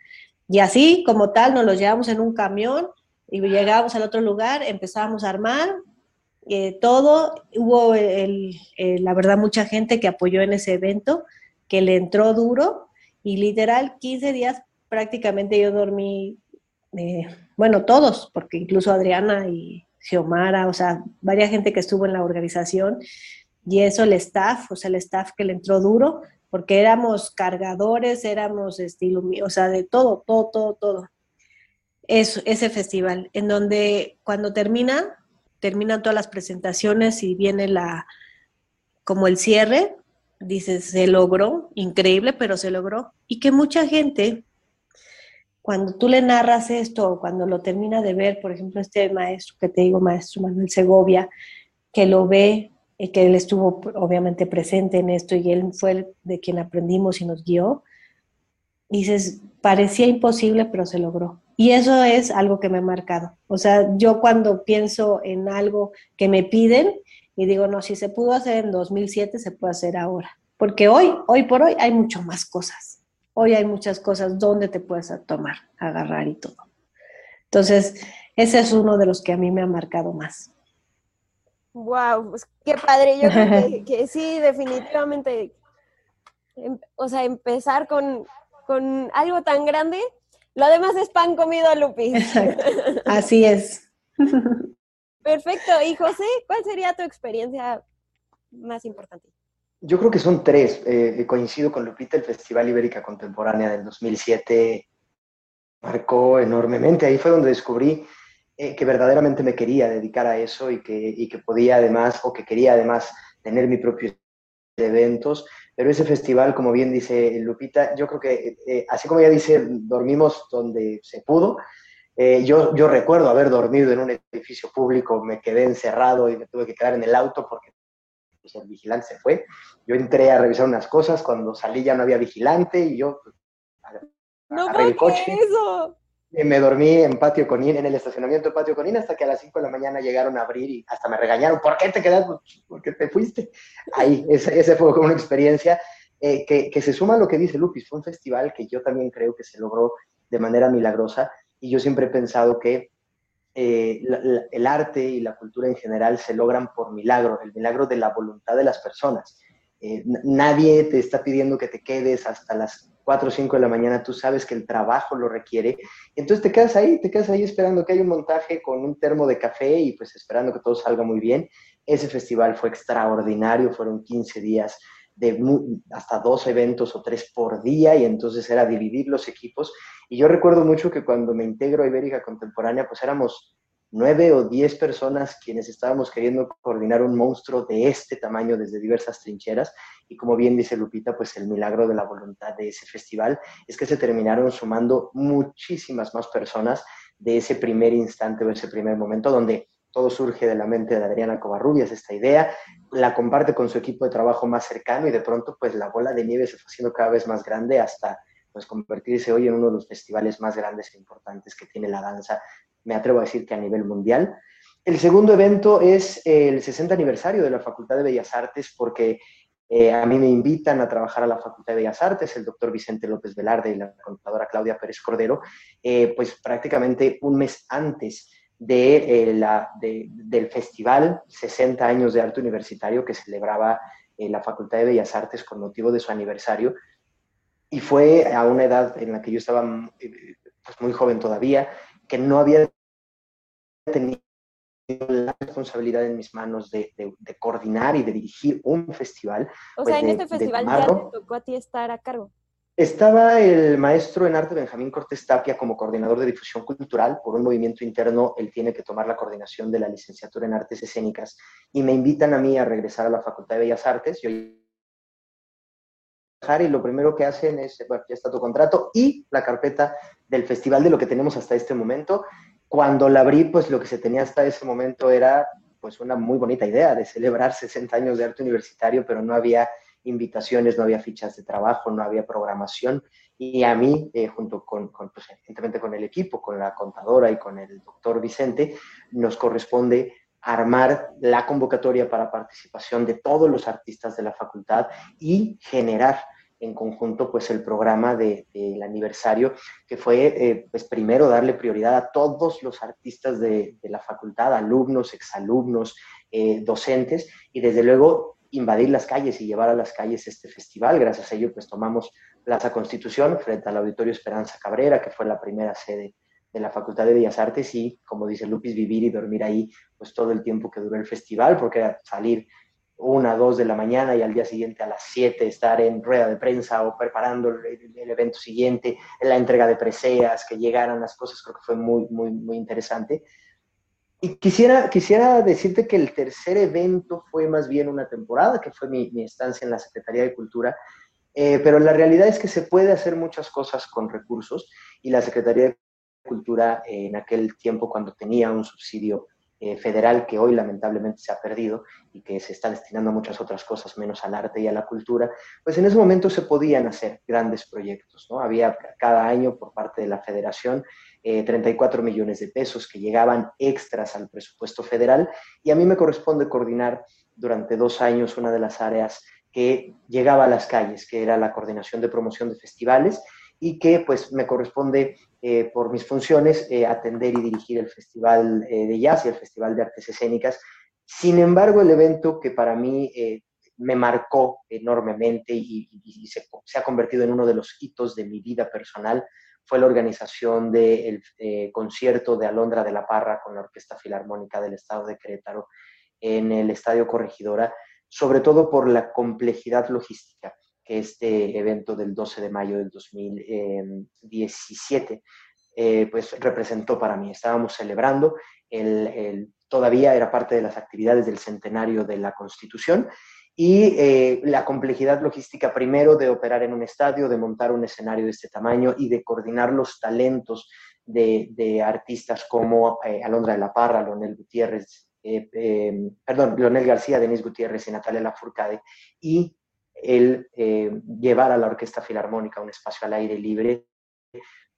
y así como tal nos los llevamos en un camión y llegábamos al otro lugar, empezábamos a armar eh, todo. Hubo, la verdad, mucha gente que apoyó en ese evento, que le entró duro y literal 15 días prácticamente yo dormí eh, bueno, todos, porque incluso Adriana y Xiomara, o sea, varias gente que estuvo en la organización, y eso el staff, o sea, el staff que le entró duro, porque éramos cargadores, éramos estilo, o sea, de todo, todo, todo, todo. Eso, ese festival, en donde cuando termina, terminan todas las presentaciones y viene la, como el cierre, dices, se logró, increíble, pero se logró. Y que mucha gente, cuando tú le narras esto, cuando lo termina de ver, por ejemplo, este maestro que te digo, maestro Manuel Segovia, que lo ve, y que él estuvo obviamente presente en esto y él fue de quien aprendimos y nos guió, dices, parecía imposible, pero se logró. Y eso es algo que me ha marcado. O sea, yo cuando pienso en algo que me piden y digo, no, si se pudo hacer en 2007, se puede hacer ahora. Porque hoy, hoy por hoy, hay mucho más cosas. Hoy hay muchas cosas donde te puedes tomar, agarrar y todo. Entonces, ese es uno de los que a mí me ha marcado más. Wow, pues qué padre. Yo creo que, sí, definitivamente. Em, o sea, empezar con, con, algo tan grande. Lo demás es pan comido, Lupi. Exacto. Así es. Perfecto. Y José, ¿cuál sería tu experiencia más importante? Yo creo que son tres. Eh, coincido con Lupita, el Festival Ibérica Contemporánea del 2007 marcó enormemente. Ahí fue donde descubrí eh, que verdaderamente me quería dedicar a eso y que, y que podía además, o que quería además tener mi propio eventos, pero ese festival, como bien dice Lupita, yo creo que, eh, así como ella dice, dormimos donde se pudo, eh, yo, yo recuerdo haber dormido en un edificio público, me quedé encerrado y me tuve que quedar en el auto porque pues, el vigilante se fue. Yo entré a revisar unas cosas, cuando salí ya no había vigilante y yo pues, no el coche. Eso? me dormí en Patio Conín, en el estacionamiento de Patio Conín, hasta que a las 5 de la mañana llegaron a abrir y hasta me regañaron. ¿Por qué te quedaste? ¿Por qué te fuiste? Ahí, ese, ese fue como una experiencia eh, que, que, se suma a lo que dice Lupis. Fue un festival que yo también creo que se logró de manera milagrosa y yo siempre he pensado que eh, el arte y la cultura en general se logran por milagro, el milagro de la voluntad de las personas. Eh, nadie te está pidiendo que te quedes hasta las 4 o 5 de la mañana, tú sabes que el trabajo lo requiere. Entonces te quedas ahí, te quedas ahí esperando que haya un montaje con un termo de café y pues esperando que todo salga muy bien. Ese festival fue extraordinario, fueron 15 días de hasta dos eventos o tres por día y entonces era dividir los equipos. Y yo recuerdo mucho que cuando me integro a Ibérica Contemporánea, pues éramos nueve o diez personas quienes estábamos queriendo coordinar un monstruo de este tamaño desde diversas trincheras. Y como bien dice Lupita, pues el milagro de la voluntad de ese festival es que se terminaron sumando muchísimas más personas de ese primer instante o ese primer momento donde todo surge de la mente de Adriana Covarrubias, esta idea, la comparte con su equipo de trabajo más cercano y de pronto pues la bola de nieve se fue haciendo cada vez más grande hasta pues convertirse hoy en uno de los festivales más grandes e importantes que tiene la danza me atrevo a decir que a nivel mundial. El segundo evento es el 60 aniversario de la Facultad de Bellas Artes, porque eh, a mí me invitan a trabajar a la Facultad de Bellas Artes, el doctor Vicente López Velarde y la contadora Claudia Pérez Cordero, eh, pues prácticamente un mes antes de, eh, la, del festival 60 años de arte universitario que celebraba la Facultad de Bellas Artes con motivo de su aniversario. Y fue a una edad en la que yo estaba pues, muy joven todavía, que no había tenido la responsabilidad en mis manos de, coordinar y de dirigir un festival. O sea, pues, en este festival ya te tocó a ti estar a cargo. Estaba el maestro en arte Benjamín Cortés Tapia como coordinador de difusión cultural. Por un movimiento interno, él tiene que tomar la coordinación de la licenciatura en artes escénicas y me invitan a mí a regresar a la Facultad de Bellas Artes. Yo y lo primero que hacen es, bueno, ya está tu contrato y la carpeta del festival de lo que tenemos hasta este momento cuando la abrí, pues lo que se tenía hasta ese momento era pues una muy bonita idea de celebrar 60 años de arte universitario, pero no había invitaciones, no había fichas de trabajo, no había programación. Y a mí, eh, junto con, pues, evidentemente con el equipo, con la contadora y con el doctor Vicente, nos corresponde armar la convocatoria para participación de todos los artistas de la facultad y generar en conjunto pues el programa del de, aniversario, que fue eh, pues primero darle prioridad a todos los artistas de, de la facultad, alumnos, exalumnos, eh, docentes, y desde luego invadir las calles y llevar a las calles este festival. Gracias a ello pues tomamos Plaza Constitución frente al Auditorio Esperanza Cabrera, que fue la primera sede de la Facultad de Bellas Artes y, como dice Lupis, vivir y dormir ahí pues todo el tiempo que duró el festival, porque era salir una, dos de la mañana y al día siguiente a las siete estar en rueda de prensa o preparando el, el, evento siguiente, la entrega de preseas, que llegaran las cosas, creo que fue muy, muy, muy interesante. Y quisiera, quisiera decirte que el tercer evento fue más bien una temporada, que fue mi, mi estancia en la Secretaría de Cultura, eh, pero la realidad es que se puede hacer muchas cosas con recursos y la Secretaría de Cultura eh, en aquel tiempo cuando tenía un subsidio eh, federal que hoy lamentablemente se ha perdido y que se está destinando a muchas otras cosas menos al arte y a la cultura, pues en ese momento se podían hacer grandes proyectos, ¿no? Había cada año por parte de la federación 34 millones de pesos que llegaban extras al presupuesto federal y a mí me corresponde coordinar durante dos años una de las áreas que llegaba a las calles, que era la coordinación de promoción de festivales y que pues me corresponde eh, por mis funciones eh, atender y dirigir el Festival eh, de Jazz y el Festival de Artes Escénicas. Sin embargo, el evento que para mí me marcó enormemente y, se, ha convertido en uno de los hitos de mi vida personal fue la organización del concierto de Alondra de la Parra con la Orquesta Filarmónica del Estado de Querétaro en el Estadio Corregidora sobre todo por la complejidad logística que este evento del 12 de mayo del 2017 eh, pues representó para mí. Estábamos celebrando, el, todavía era parte de las actividades del centenario de la Constitución y eh, la complejidad logística primero de operar en un estadio, de montar un escenario de este tamaño y de coordinar los talentos de, artistas como eh, Alondra de la Parra, Leonel Gutiérrez, eh, eh, perdón, Leonel García, Denis Gutiérrez y Natalia Lafourcade, y el llevar a la Orquesta Filarmónica un espacio al aire libre,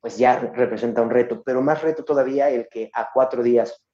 pues ya representa un reto, pero más reto todavía el que a cuatro días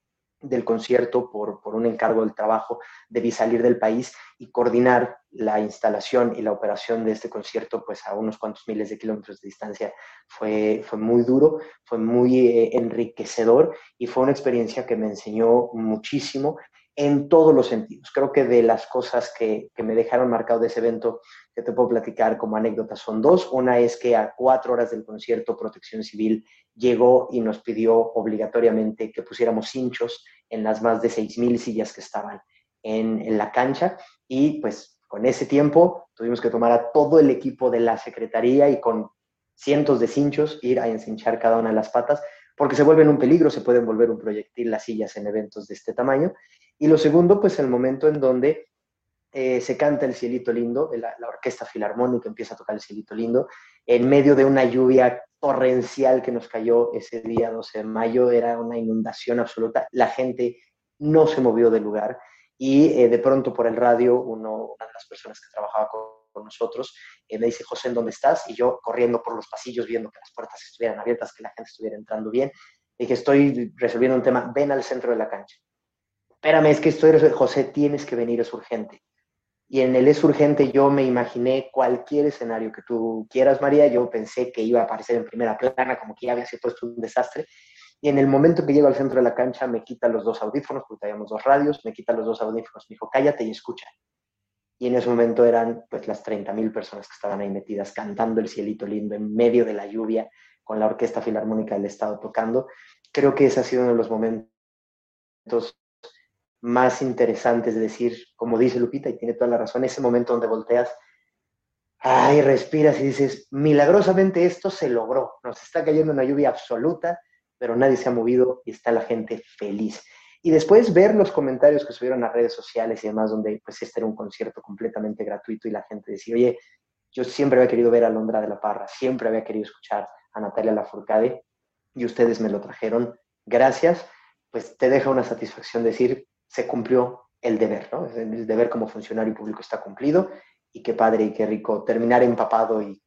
del concierto por, por, un encargo del trabajo, debí salir del país y coordinar la instalación y la operación de este concierto pues a unos cuantos miles de kilómetros de distancia. Fue, fue muy duro, fue muy eh, enriquecedor y fue una experiencia que me enseñó muchísimo en todos los sentidos. Creo que de las cosas que, que, me dejaron marcado de ese evento que te puedo platicar como anécdota son dos. Una es que a cuatro horas del concierto Protección Civil llegó y nos pidió obligatoriamente que pusiéramos hinchos en las más de 6.000 sillas que estaban en, en la cancha y pues con ese tiempo tuvimos que tomar a todo el equipo de la Secretaría y con cientos de cinchos ir a encinchar cada una de las patas porque se vuelven un peligro, se pueden volver un proyectil las sillas en eventos de este tamaño. Y lo segundo, pues el momento en donde eh, se canta el cielito lindo, la, orquesta filarmónica empieza a tocar el cielito lindo, en medio de una lluvia torrencial que nos cayó ese día 12 de mayo, era una inundación absoluta, la gente no se movió del lugar y eh, de pronto por el radio una de las personas que trabajaba con, con nosotros eh, me dice, José, ¿en dónde estás? Y yo corriendo por los pasillos viendo que las puertas estuvieran abiertas, que la gente estuviera entrando bien, dije, estoy resolviendo un tema, ven al centro de la cancha. Espérame, es que estoy resolviendo, José, tienes que venir, es urgente. Y en el es urgente yo me imaginé cualquier escenario que tú quieras, María. Yo pensé que iba a aparecer en primera plana, como que ya había sido puesto un desastre. Y en el momento que llego al centro de la cancha, me quita los dos audífonos, porque teníamos dos radios, me quita los dos audífonos, me dijo, cállate y escucha. Y en ese momento eran pues las 30.000 personas que estaban ahí metidas cantando el cielito lindo en medio de la lluvia, con la Orquesta Filarmónica del Estado tocando. Creo que ese ha sido uno de los momentos más interesantes de decir, como dice Lupita, y tiene toda la razón, ese momento donde volteas, ay, respiras y dices, milagrosamente esto se logró, nos está cayendo una lluvia absoluta, pero nadie se ha movido y está la gente feliz. Y después ver los comentarios que subieron a redes sociales y demás, donde pues este era un concierto completamente gratuito y la gente decía, oye, yo siempre había querido ver a Londra de la Parra, siempre había querido escuchar a Natalia Lafourcade y ustedes me lo trajeron, gracias, pues te deja una satisfacción decir, se cumplió el deber, ¿no? El deber como funcionario público está cumplido y qué padre y qué rico terminar empapado y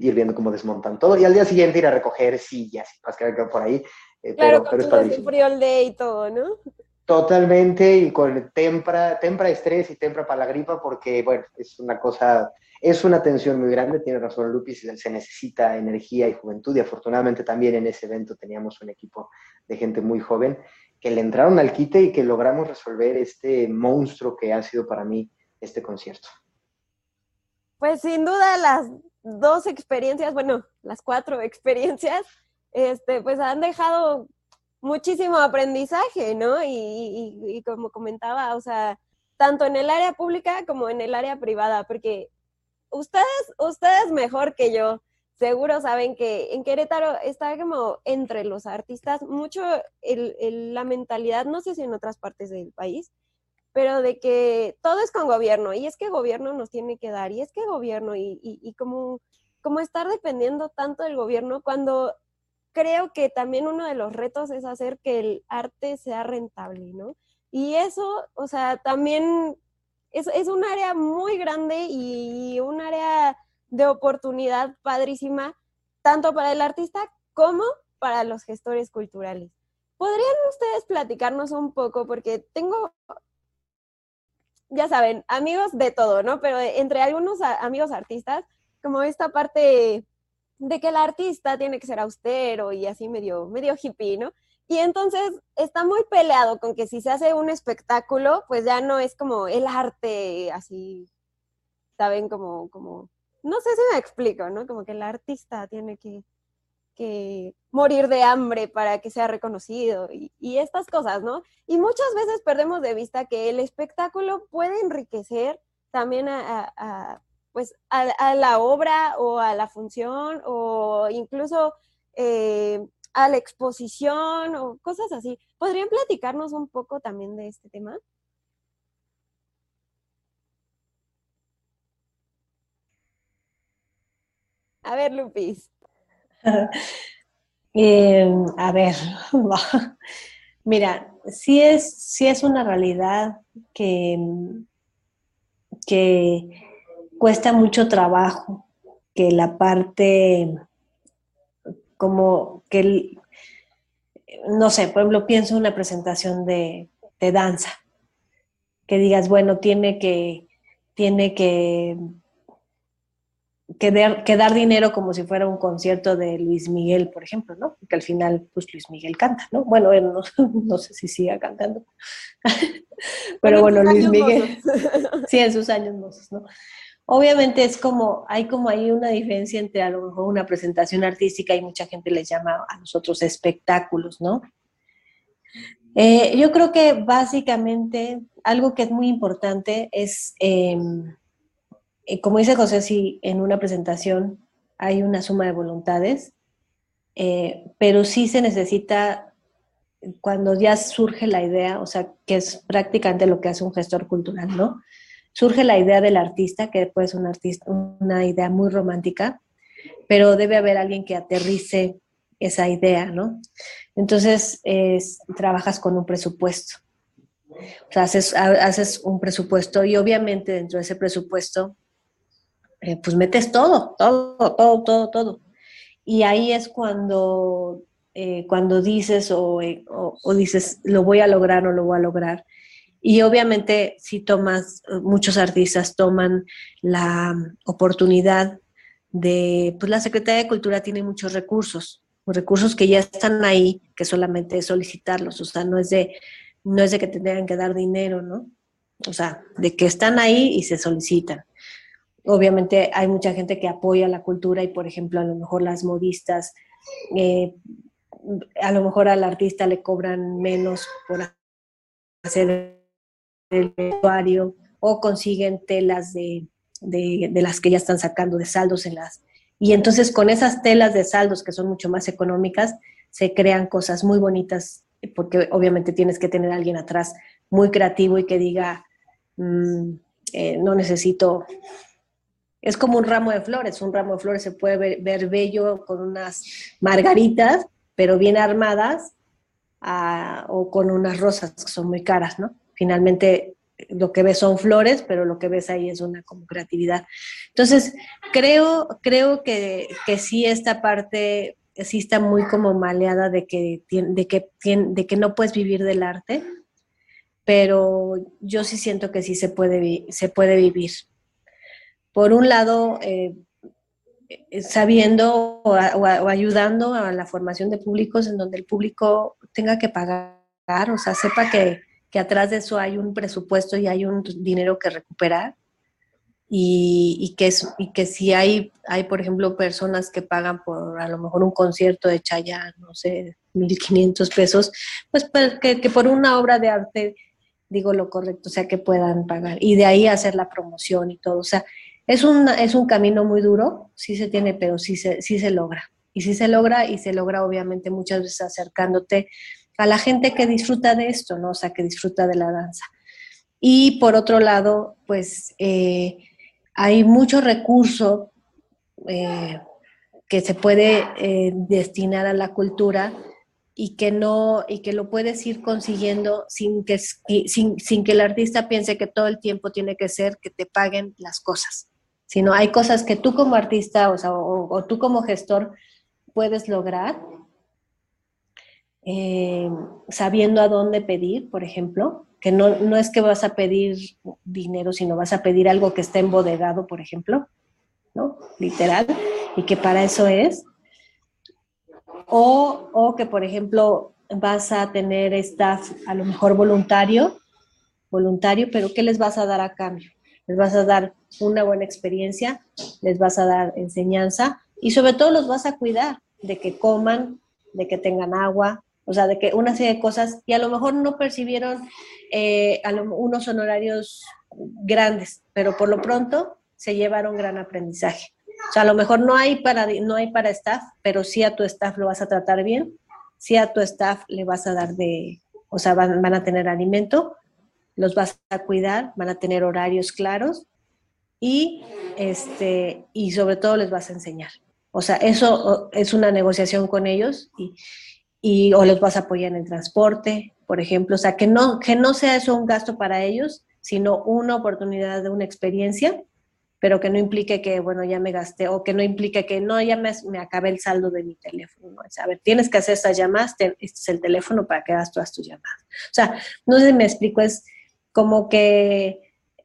ir viendo cómo desmontan todo y al día siguiente ir a recoger sillas y cosas que por ahí. Eh, claro, pero, pero frío el day y todo, ¿no? Totalmente, y con tempra, tempra estrés y tempra para la gripa, porque, bueno, es una cosa, es una tensión muy grande, tiene razón Lupis, se necesita energía y juventud, y afortunadamente también en ese evento teníamos un equipo de gente muy joven que le entraron al quite y que logramos resolver este monstruo que ha sido para mí este concierto. Pues sin duda las dos experiencias, bueno, las cuatro experiencias este, pues han dejado muchísimo aprendizaje, ¿no? Y, como comentaba, o sea, tanto en el área pública como en el área privada, porque ustedes, ustedes mejor que yo, seguro saben que en Querétaro está como entre los artistas mucho la mentalidad, no sé si en otras partes del país, pero de que todo es con gobierno, y es que gobierno nos tiene que dar, y es que gobierno, y, y como, como estar dependiendo tanto del gobierno cuando creo que también uno de los retos es hacer que el arte sea rentable, ¿no? Y eso, o sea, también es, un área muy grande y un área de oportunidad padrísima, tanto para el artista como para los gestores culturales. ¿Podrían ustedes platicarnos un poco? Porque tengo, ya saben, amigos de todo, ¿no? Pero entre algunos amigos artistas, como esta parte de que el artista tiene que ser austero y así medio, medio hippie, ¿no? Y entonces está muy peleado con que si se hace un espectáculo, pues ya no es como el arte así, ¿saben? Como, como, no sé si me explico, ¿no? Como que el artista tiene que, que morir de hambre para que sea reconocido y, y, estas cosas, ¿no? Y muchas veces perdemos de vista que el espectáculo puede enriquecer también a pues a, la obra o a la función o incluso eh, a la exposición o cosas así. ¿Podrían platicarnos un poco también de este tema? A ver, Lupis. Em, a ver, mira, sí es, sí es una realidad que, que cuesta mucho trabajo que la parte como que, no sé, por ejemplo, pienso en una presentación de, danza, que digas, bueno, tiene que, tiene que, que, dar, dinero como si fuera un concierto de Luis Miguel, por ejemplo, ¿no? Porque al final, pues Luis Miguel canta, ¿no? Bueno, no, no sé si siga cantando. Pero bueno, Luis Miguel. Sí, en sus años mozos, ¿no? Obviamente es como, hay como ahí una diferencia entre a lo mejor una presentación artística y mucha gente les llama a nosotros espectáculos, ¿no? Eh, yo creo que básicamente algo que es muy importante es, em, eh, como dice José, si en una presentación hay una suma de voluntades, eh, pero sí se necesita cuando ya surge la idea, o sea, que es prácticamente lo que hace un gestor cultural, ¿no? Surge la idea del artista, que puede ser un artista, una idea muy romántica, pero debe haber alguien que aterrice esa idea, ¿no? Entonces, trabajas con un presupuesto. O sea, haces, un presupuesto y obviamente dentro de ese presupuesto, eh, pues metes todo, todo, todo, todo, todo. Y ahí es cuando, eh, cuando dices o, o, dices, lo voy a lograr o lo voy a lograr. Y obviamente si tomas, muchos artistas toman la oportunidad de, pues la Secretaría de Cultura tiene muchos recursos, recursos que ya están ahí, que solamente solicitarlos, o sea, no es de, no es de que te tengan que dar dinero, ¿no? O sea, de que están ahí y se solicitan. Obviamente hay mucha gente que apoya la cultura y, por ejemplo, a lo mejor las modistas, eh, a lo mejor al artista le cobran menos por hacer el vestuario o consiguen telas de, las que ya están sacando de saldos en las... Y entonces con esas telas de saldos que son mucho más económicas, se crean cosas muy bonitas, porque obviamente tienes que tener a alguien atrás muy creativo y que diga, mm, eh, no necesito... Es como un ramo de flores, un ramo de flores se puede ver, bello con unas margaritas, pero bien armadas, ah, o con unas rosas que son muy caras, ¿no? Finalmente lo que ves son flores, pero lo que ves ahí es una como creatividad. Entonces, creo, creo que, que sí esta parte sí está muy como maleada de que, de, que, de que no puedes vivir del arte, pero yo sí siento que sí se puede, se puede vivir. Por un lado, eh, sabiendo o, o, ayudando a la formación de públicos en donde el público tenga que pagar, o sea, sepa que, que atrás de eso hay un presupuesto y hay un dinero que recuperar y, que, es, y que si hay, hay, por ejemplo, personas que pagan por a lo mejor un concierto de Chayanne, no sé, 1.500 pesos, pues, pues que, que, por una obra de arte, digo lo correcto, o sea, que puedan pagar. Y de ahí hacer la promoción y todo. O sea, es un, es un camino muy duro, sí se tiene, pero sí se, sí se logra. Y sí se logra, y se logra obviamente muchas veces acercándote a la gente que disfruta de esto, ¿no? O sea, que disfruta de la danza. Y por otro lado, pues... Eh, hay mucho recurso eh, que se puede eh, destinar a la cultura y que no y que lo puedes ir consiguiendo sin que sin, que el artista piense que todo el tiempo tiene que ser que te paguen las cosas sino hay cosas que tú como artista o, tú como gestor puedes lograr eh, sabiendo a dónde pedir por ejemplo que no, no es que vas a pedir dinero, sino vas a pedir algo que esté embodegado, por ejemplo, ¿no? Literal, y que para eso es. O, o que, por ejemplo, vas a tener staff a lo mejor voluntario, voluntario, pero ¿qué les vas a dar a cambio? Les vas a dar una buena experiencia, les vas a dar enseñanza y sobre todo los vas a cuidar de que coman, de que tengan agua, o sea, de que una serie de cosas y a lo mejor no percibieron eh, unos honorarios grandes, pero por lo pronto se llevaron gran aprendizaje. O sea, a lo mejor no hay para, no hay para staff, pero sí a tu staff lo vas a tratar bien, sí a tu staff le vas a dar de, o sea, van, van a tener alimento, los vas a cuidar, van a tener horarios claros y, este, y sobre todo les vas a enseñar. O sea, eso es una negociación con ellos y, y o los vas a apoyar en el transporte, por ejemplo, o sea, que no, que no sea eso un gasto para ellos, sino una oportunidad de una experiencia, pero que no implique que, bueno, ya me gasté, o que no implique que, no, ya me, me acabé el saldo de mi teléfono. ¿no? a ver, tienes que hacer estas llamadas, este es el teléfono para que hagas todas tus llamadas. O sea, no sé si me explico, es como que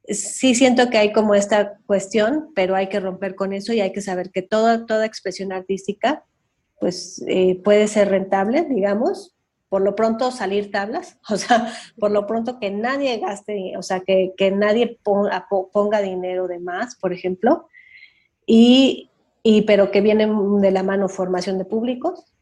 sí siento que hay como esta cuestión, pero hay que romper con eso y hay que saber que toda, toda expresión artística pues eh, puede ser rentable, digamos, por lo pronto salir tablas, o sea, por lo pronto que nadie gaste, o sea, que, nadie ponga, dinero de más, por ejemplo, y, y, pero que viene de la mano formación de públicos,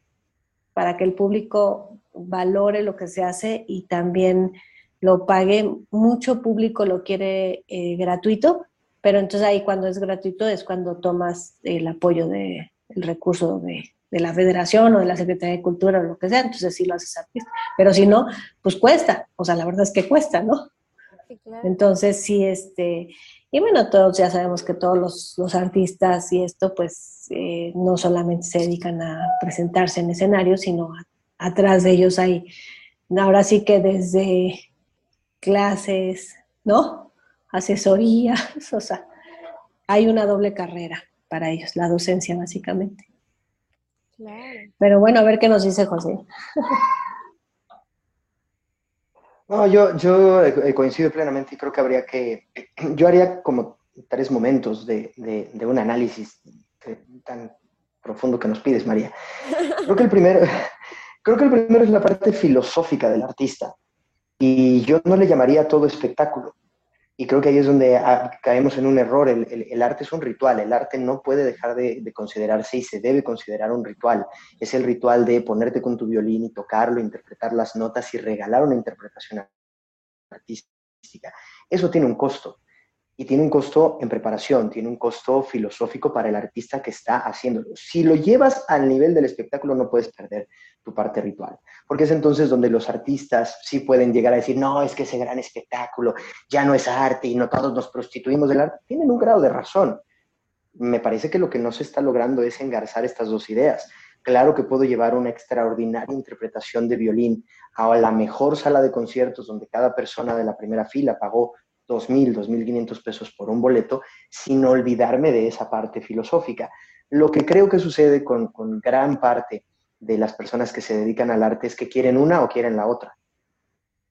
para que el público valore lo que se hace y también lo pague. Mucho público lo quiere eh, gratuito, pero entonces ahí cuando es gratuito es cuando tomas el apoyo del recurso de, de la federación o de la Secretaría de Cultura o lo que sea, entonces sí lo haces artista. Pero si no, pues cuesta, o sea, la verdad es que cuesta, ¿no? Entonces sí, este, y bueno, todos ya sabemos que todos los, artistas y esto, pues eh, no solamente se dedican a presentarse en escenarios, sino atrás de ellos hay, ahora sí que desde clases, ¿no? Asesorías, o sea, hay una doble carrera para ellos, la docencia básicamente. Pero bueno, a ver qué nos dice José. No, yo, yo eh, coincido plenamente y creo que habría que, yo haría como tres momentos de, de, un análisis tan profundo que nos pides, María. Creo que el primero, creo que el primero es la parte filosófica del artista y yo no le llamaría todo espectáculo. Y creo que ahí es donde ah, caemos en un error. El, arte es un ritual. El arte no puede dejar de, considerarse y se debe considerar un ritual. Es el ritual de ponerte con tu violín y tocarlo, interpretar las notas y regalar una interpretación artística. Eso tiene un costo. Y tiene un costo en preparación, tiene un costo filosófico para el artista que está haciéndolo. Si lo llevas al nivel del espectáculo, no puedes perder tu parte ritual, porque es entonces donde los artistas sí pueden llegar a decir, no, es que ese gran espectáculo ya no es arte y no todos nos prostituimos del arte. Tienen un grado de razón. Me parece que lo que no se está logrando es engarzar estas dos ideas. Claro que puedo llevar una extraordinaria interpretación de violín a la mejor sala de conciertos donde cada persona de la primera fila pagó 2.000, 2.500 pesos por un boleto, sin olvidarme de esa parte filosófica. Lo que creo que sucede con, gran parte de las personas que se dedican al arte es que quieren una o quieren la otra.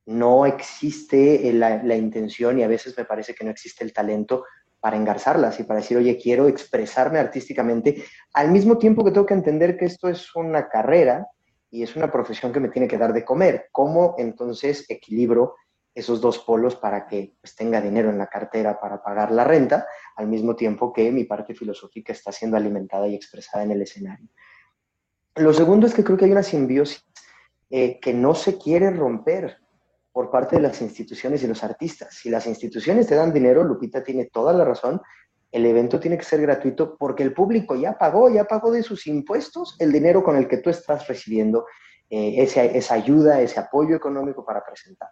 No existe la, la intención y a veces me parece que no existe el talento para engarzarlas y para decir, oye, quiero expresarme artísticamente, al mismo tiempo que tengo que entender que esto es una carrera y es una profesión que me tiene que dar de comer. ¿Cómo entonces equilibro esos dos polos para que pues, tenga dinero en la cartera para pagar la renta, al mismo tiempo que mi parte filosófica está siendo alimentada y expresada en el escenario. Lo segundo es que creo que hay una simbiosis eh, que no se quiere romper por parte de las instituciones y los artistas. Si las instituciones te dan dinero, Lupita tiene toda la razón, el evento tiene que ser gratuito porque el público ya pagó, ya pagó de sus impuestos el dinero con el que tú estás recibiendo eh, esa, ayuda, ese apoyo económico para presentar.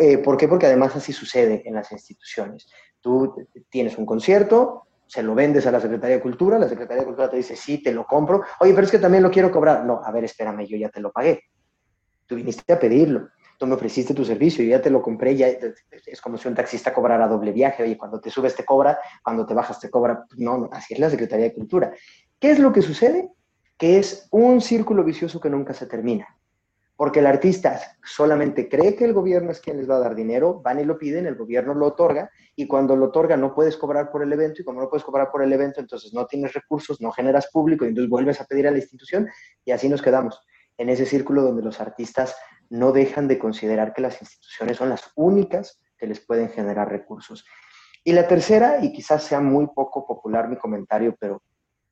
Eh, ¿Por qué? Porque además así sucede en las instituciones. Tú tienes un concierto, se lo vendes a la Secretaría de Cultura, la Secretaría de Cultura te dice, sí, te lo compro. Oye, pero es que también lo quiero cobrar. No, a ver, espérame, yo ya te lo pagué. Tú viniste a pedirlo. Tú me ofreciste tu servicio, yo ya te lo compré, ya es como si un taxista cobrara doble viaje. Oye, cuando te subes te cobra, cuando te bajas te cobra. No, así es la Secretaría de Cultura. ¿Qué es lo que sucede? Que es un círculo vicioso que nunca se termina. Porque el artista solamente cree que el gobierno es quien les va a dar dinero, van y lo piden, el gobierno lo otorga, y cuando lo otorga no puedes cobrar por el evento, y como no puedes cobrar por el evento, entonces no tienes recursos, no generas público, y entonces vuelves a pedir a la institución, y así nos quedamos en ese círculo donde los artistas no dejan de considerar que las instituciones son las únicas que les pueden generar recursos. Y la tercera, y quizás sea muy poco popular mi comentario, pero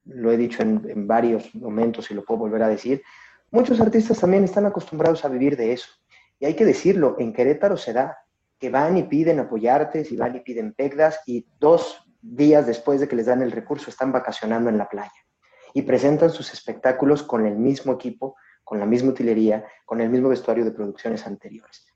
lo he dicho en, en varios momentos y lo puedo volver a decir, muchos artistas también están acostumbrados a vivir de eso. Y hay que decirlo, en Querétaro se da, que van y piden apoyarte, y van y piden pegdas, y dos días después de que les dan el recurso están vacacionando en la playa. Y presentan sus espectáculos con el mismo equipo, con la misma utilería, con el mismo vestuario de producciones anteriores.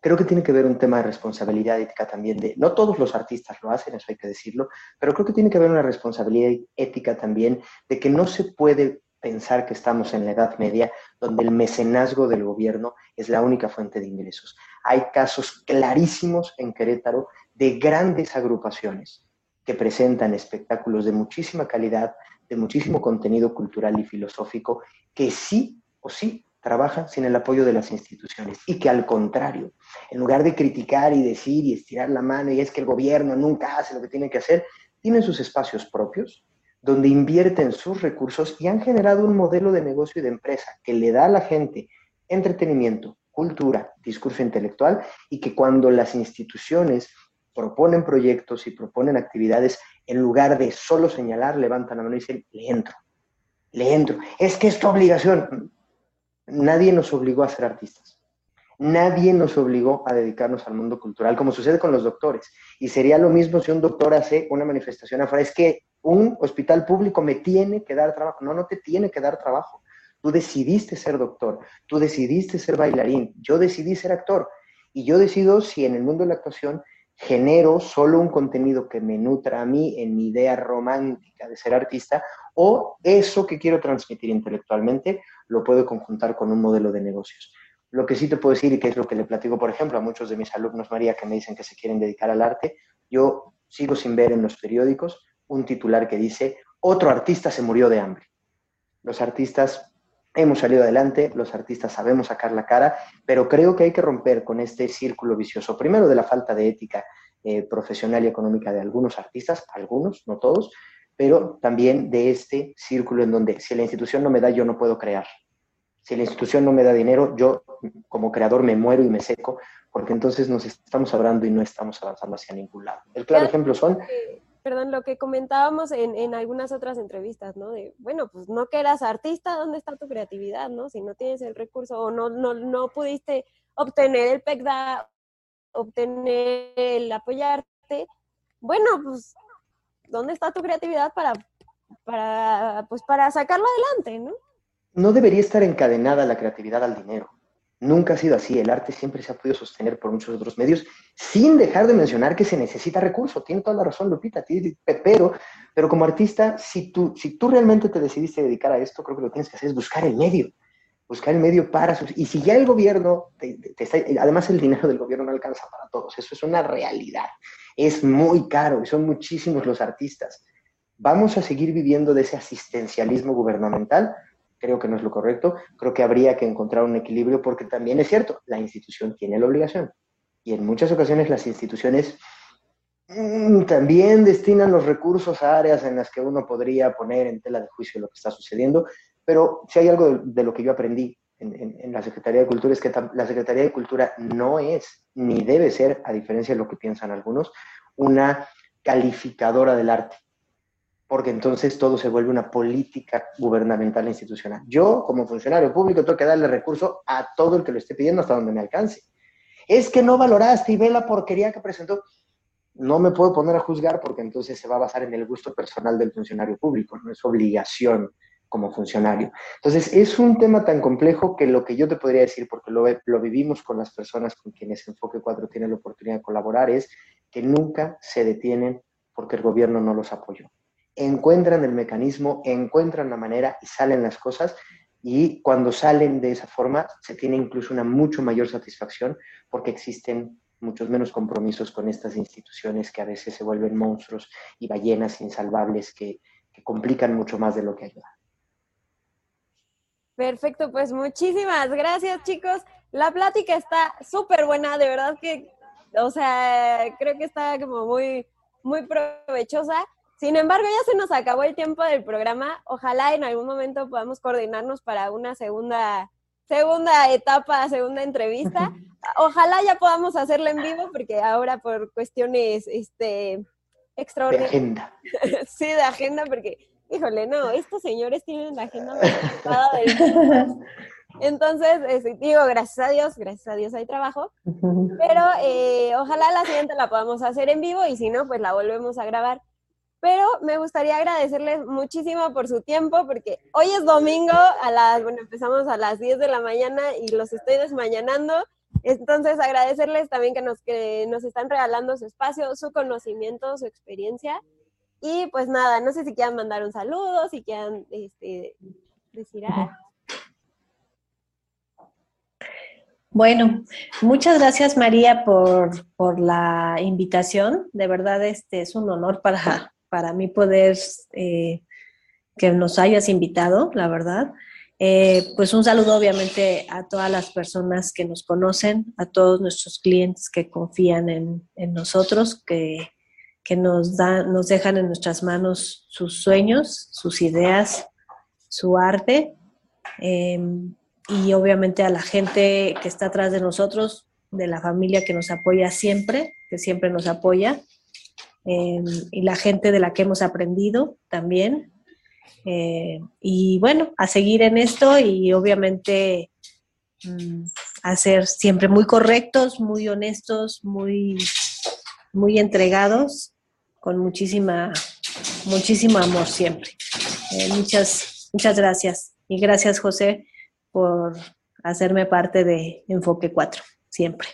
Creo que tiene que ver un tema de responsabilidad ética también de, no todos los artistas lo hacen, eso hay que decirlo, pero creo que tiene que haber una responsabilidad ética también de que no se puede pensar que estamos en la Edad Media, donde el mecenazgo del gobierno es la única fuente de ingresos. Hay casos clarísimos en Querétaro de grandes agrupaciones que presentan espectáculos de muchísima calidad, de muchísimo contenido cultural y filosófico, que sí o sí trabajan sin el apoyo de las instituciones y que al contrario, en lugar de criticar y decir y estirar la mano y es que el gobierno nunca hace lo que tiene que hacer, tienen sus espacios propios donde invierten sus recursos y han generado un modelo de negocio y de empresa que le da a la gente entretenimiento, cultura, discurso intelectual y que cuando las instituciones proponen proyectos y proponen actividades, en lugar de solo señalar, levantan la mano y dicen, le entro, le entro. Es que es tu obligación. Nadie nos obligó a ser artistas. Nadie nos obligó a dedicarnos al mundo cultural, como sucede con los doctores. Y sería lo mismo si un doctor hace una manifestación afuera. Es que un hospital público me tiene que dar trabajo. No, no te tiene que dar trabajo. Tú decidiste ser doctor, tú decidiste ser bailarín, yo decidí ser actor. Y yo decido si en el mundo de la actuación genero solo un contenido que me nutra a mí en mi idea romántica de ser artista o eso que quiero transmitir intelectualmente lo puedo conjuntar con un modelo de negocios. Lo que sí te puedo decir y que es lo que le platico, por ejemplo, a muchos de mis alumnos, María, que me dicen que se quieren dedicar al arte, yo sigo sin ver en los periódicos un titular que dice, otro artista se murió de hambre. Los artistas hemos salido adelante, los artistas sabemos sacar la cara, pero creo que hay que romper con este círculo vicioso, primero de la falta de ética eh, profesional y económica de algunos artistas, algunos, no todos, pero también de este círculo en donde si la institución no me da, yo no puedo crear. Si la institución no me da dinero, yo como creador me muero y me seco, porque entonces nos estamos hablando y no estamos avanzando hacia ningún lado. El claro ejemplo son perdón, lo que comentábamos en, en, algunas otras entrevistas, ¿no? De, bueno, pues no que eras artista, ¿dónde está tu creatividad, no? Si no tienes el recurso o no, no, no pudiste obtener el PECDA, obtener el apoyarte, bueno, pues, ¿dónde está tu creatividad para, para, pues, para sacarlo adelante, no? No debería estar encadenada la creatividad al dinero. Nunca ha sido así. El arte siempre se ha podido sostener por muchos otros medios, sin dejar de mencionar que se necesita recurso. Tiene toda la razón, Lupita. Pero, pero como artista, si tú, si tú realmente te decidiste dedicar a esto, creo que lo que tienes que hacer es buscar el medio. Buscar el medio para... Y si ya el gobierno, además el dinero del gobierno no alcanza para todos, eso es una realidad. Es muy caro y son muchísimos los artistas. ¿Vamos a seguir viviendo de ese asistencialismo gubernamental? Creo que no es lo correcto. Creo que habría que encontrar un equilibrio porque también es cierto, la institución tiene la obligación. Y en muchas ocasiones las instituciones mm, también destinan los recursos a áreas en las que uno podría poner en tela de juicio lo que está sucediendo. Pero si hay algo de, lo que yo aprendí en, la Secretaría de Cultura es que la Secretaría de Cultura no es, ni debe ser, a diferencia de lo que piensan algunos, una calificadora del arte, porque entonces todo se vuelve una política gubernamental e institucional. Yo, como funcionario público, tengo que darle recurso a todo el que lo esté pidiendo hasta donde me alcance. Es que no valoraste y ve la porquería que presentó. No me puedo poner a juzgar porque entonces se va a basar en el gusto personal del funcionario público, no es obligación como funcionario. Entonces, es un tema tan complejo que lo que yo te podría decir, porque lo, vivimos con las personas con quienes Enfoque 4 tiene la oportunidad de colaborar, es que nunca se detienen porque el gobierno no los apoyó. Encuentran el mecanismo, encuentran la manera y salen las cosas y cuando salen de esa forma se tiene incluso una mucho mayor satisfacción porque existen muchos menos compromisos con estas instituciones que a veces se vuelven monstruos y ballenas insalvables que, que complican mucho más de lo que ayudan. Perfecto, pues muchísimas gracias chicos. La plática está súper buena, de verdad que, o sea, creo que está como muy, muy provechosa. Sin embargo, ya se nos acabó el tiempo del programa. Ojalá en algún momento podamos coordinarnos para una segunda, segunda etapa, segunda entrevista. Ojalá ya podamos hacerla en vivo, porque ahora por cuestiones este, extraordinarias. De agenda. sí, de agenda, porque híjole, no, estos señores tienen la agenda más del Entonces, digo, gracias a Dios, gracias a Dios hay trabajo, pero eh, ojalá la siguiente la podamos hacer en vivo y si no, pues la volvemos a grabar. Pero me gustaría agradecerles muchísimo por su tiempo, porque hoy es domingo, a las, bueno, empezamos a las 10 de la mañana y los estoy desmañanando. Entonces, agradecerles también que nos, que nos están regalando su espacio, su conocimiento, su experiencia. Y pues nada, no sé si quieran mandar un saludo, si quieran este, decir algo. Bueno, muchas gracias María por, por, la invitación. De verdad, este es un honor para, para mí poder eh, que nos hayas invitado, la verdad. Eh, pues un saludo obviamente a todas las personas que nos conocen, a todos nuestros clientes que confían en, nosotros, que que nos, dan, nos dejan en nuestras manos sus sueños, sus ideas, su arte. Em, y obviamente a la gente que está atrás de nosotros, de la familia que nos apoya siempre, que siempre nos apoya, em, y la gente de la que hemos aprendido también. Eh, y bueno, a seguir en esto y obviamente mm, a ser siempre muy correctos, muy honestos, muy, muy entregados con muchísima, muchísimo amor siempre. Eh, muchas, muchas gracias. Y gracias, José, por hacerme parte de Enfoque 4, siempre.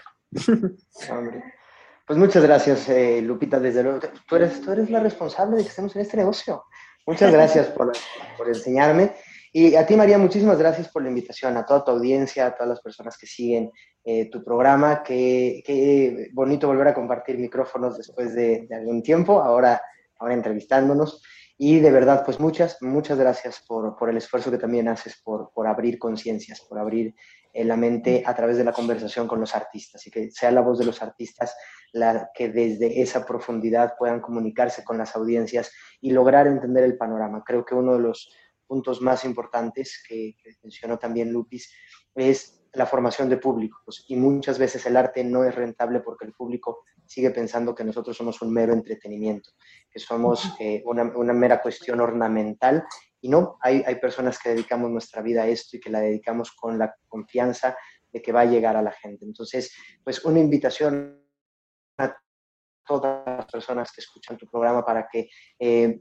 Pues muchas gracias, eh, Lupita, desde luego. Tú eres, tú eres la responsable de que estemos en este negocio. Muchas gracias por, por enseñarme. Y a ti, María, muchísimas gracias por la invitación, a toda tu audiencia, a todas las personas que siguen eh, tu programa. Qué, qué, bonito volver a compartir micrófonos después de, algún tiempo, ahora, ahora entrevistándonos. Y de verdad, pues muchas, muchas gracias por, por el esfuerzo que también haces por, por abrir conciencias, por abrir eh, la mente a través de la conversación con los artistas y que sea la voz de los artistas la que desde esa profundidad puedan comunicarse con las audiencias y lograr entender el panorama. Creo que uno de los puntos más importantes que, mencionó también Lupis es la formación de públicos. Y muchas veces el arte no es rentable porque el público sigue pensando que nosotros somos un mero entretenimiento, que somos eh, una, mera cuestión ornamental. Y no, hay, hay personas que dedicamos nuestra vida a esto y que la dedicamos con la confianza de que va a llegar a la gente. Entonces, pues una invitación a todas las personas que escuchan tu programa para que eh,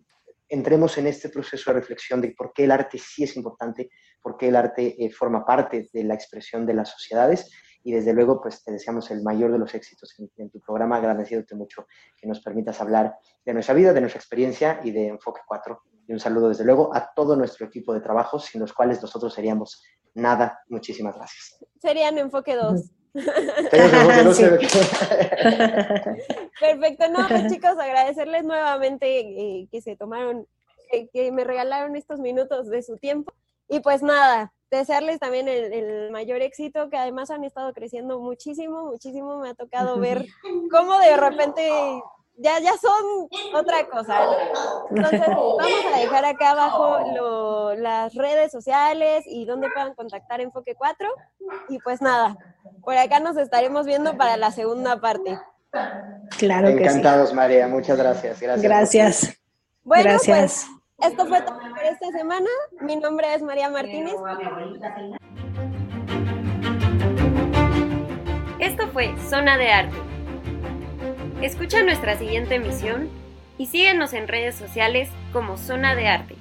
entremos en este proceso de reflexión de por qué el arte sí es importante, por qué el arte eh, forma parte de la expresión de las sociedades y desde luego pues te deseamos el mayor de los éxitos en, tu programa, agradeciéndote mucho que nos permitas hablar de nuestra vida, de nuestra experiencia y de Enfoque 4. Y un saludo desde luego a todo nuestro equipo de trabajo, sin los cuales nosotros seríamos nada. Muchísimas gracias. Serían Enfoque 2. Perfecto, no, pues chicos, agradecerles nuevamente eh, que se tomaron, que me regalaron estos minutos de su tiempo. Y pues nada, desearles también el, mayor éxito, que además han estado creciendo muchísimo, muchísimo. Me ha tocado ver cómo de repente ya, ya son otra cosa. Entonces, vamos a dejar acá abajo las redes sociales y donde puedan contactar Enfoque 4. Y pues nada, por acá nos estaremos viendo para la segunda parte. Claro Encantados, que María. Muchas gracias. Gracias. Gracias. Bueno, pues esto fue todo esta semana. Mi nombre es María Martínez. Esto fue Zona de Arte. Escucha nuestra siguiente emisión y síguenos en redes sociales como Zona de Arte.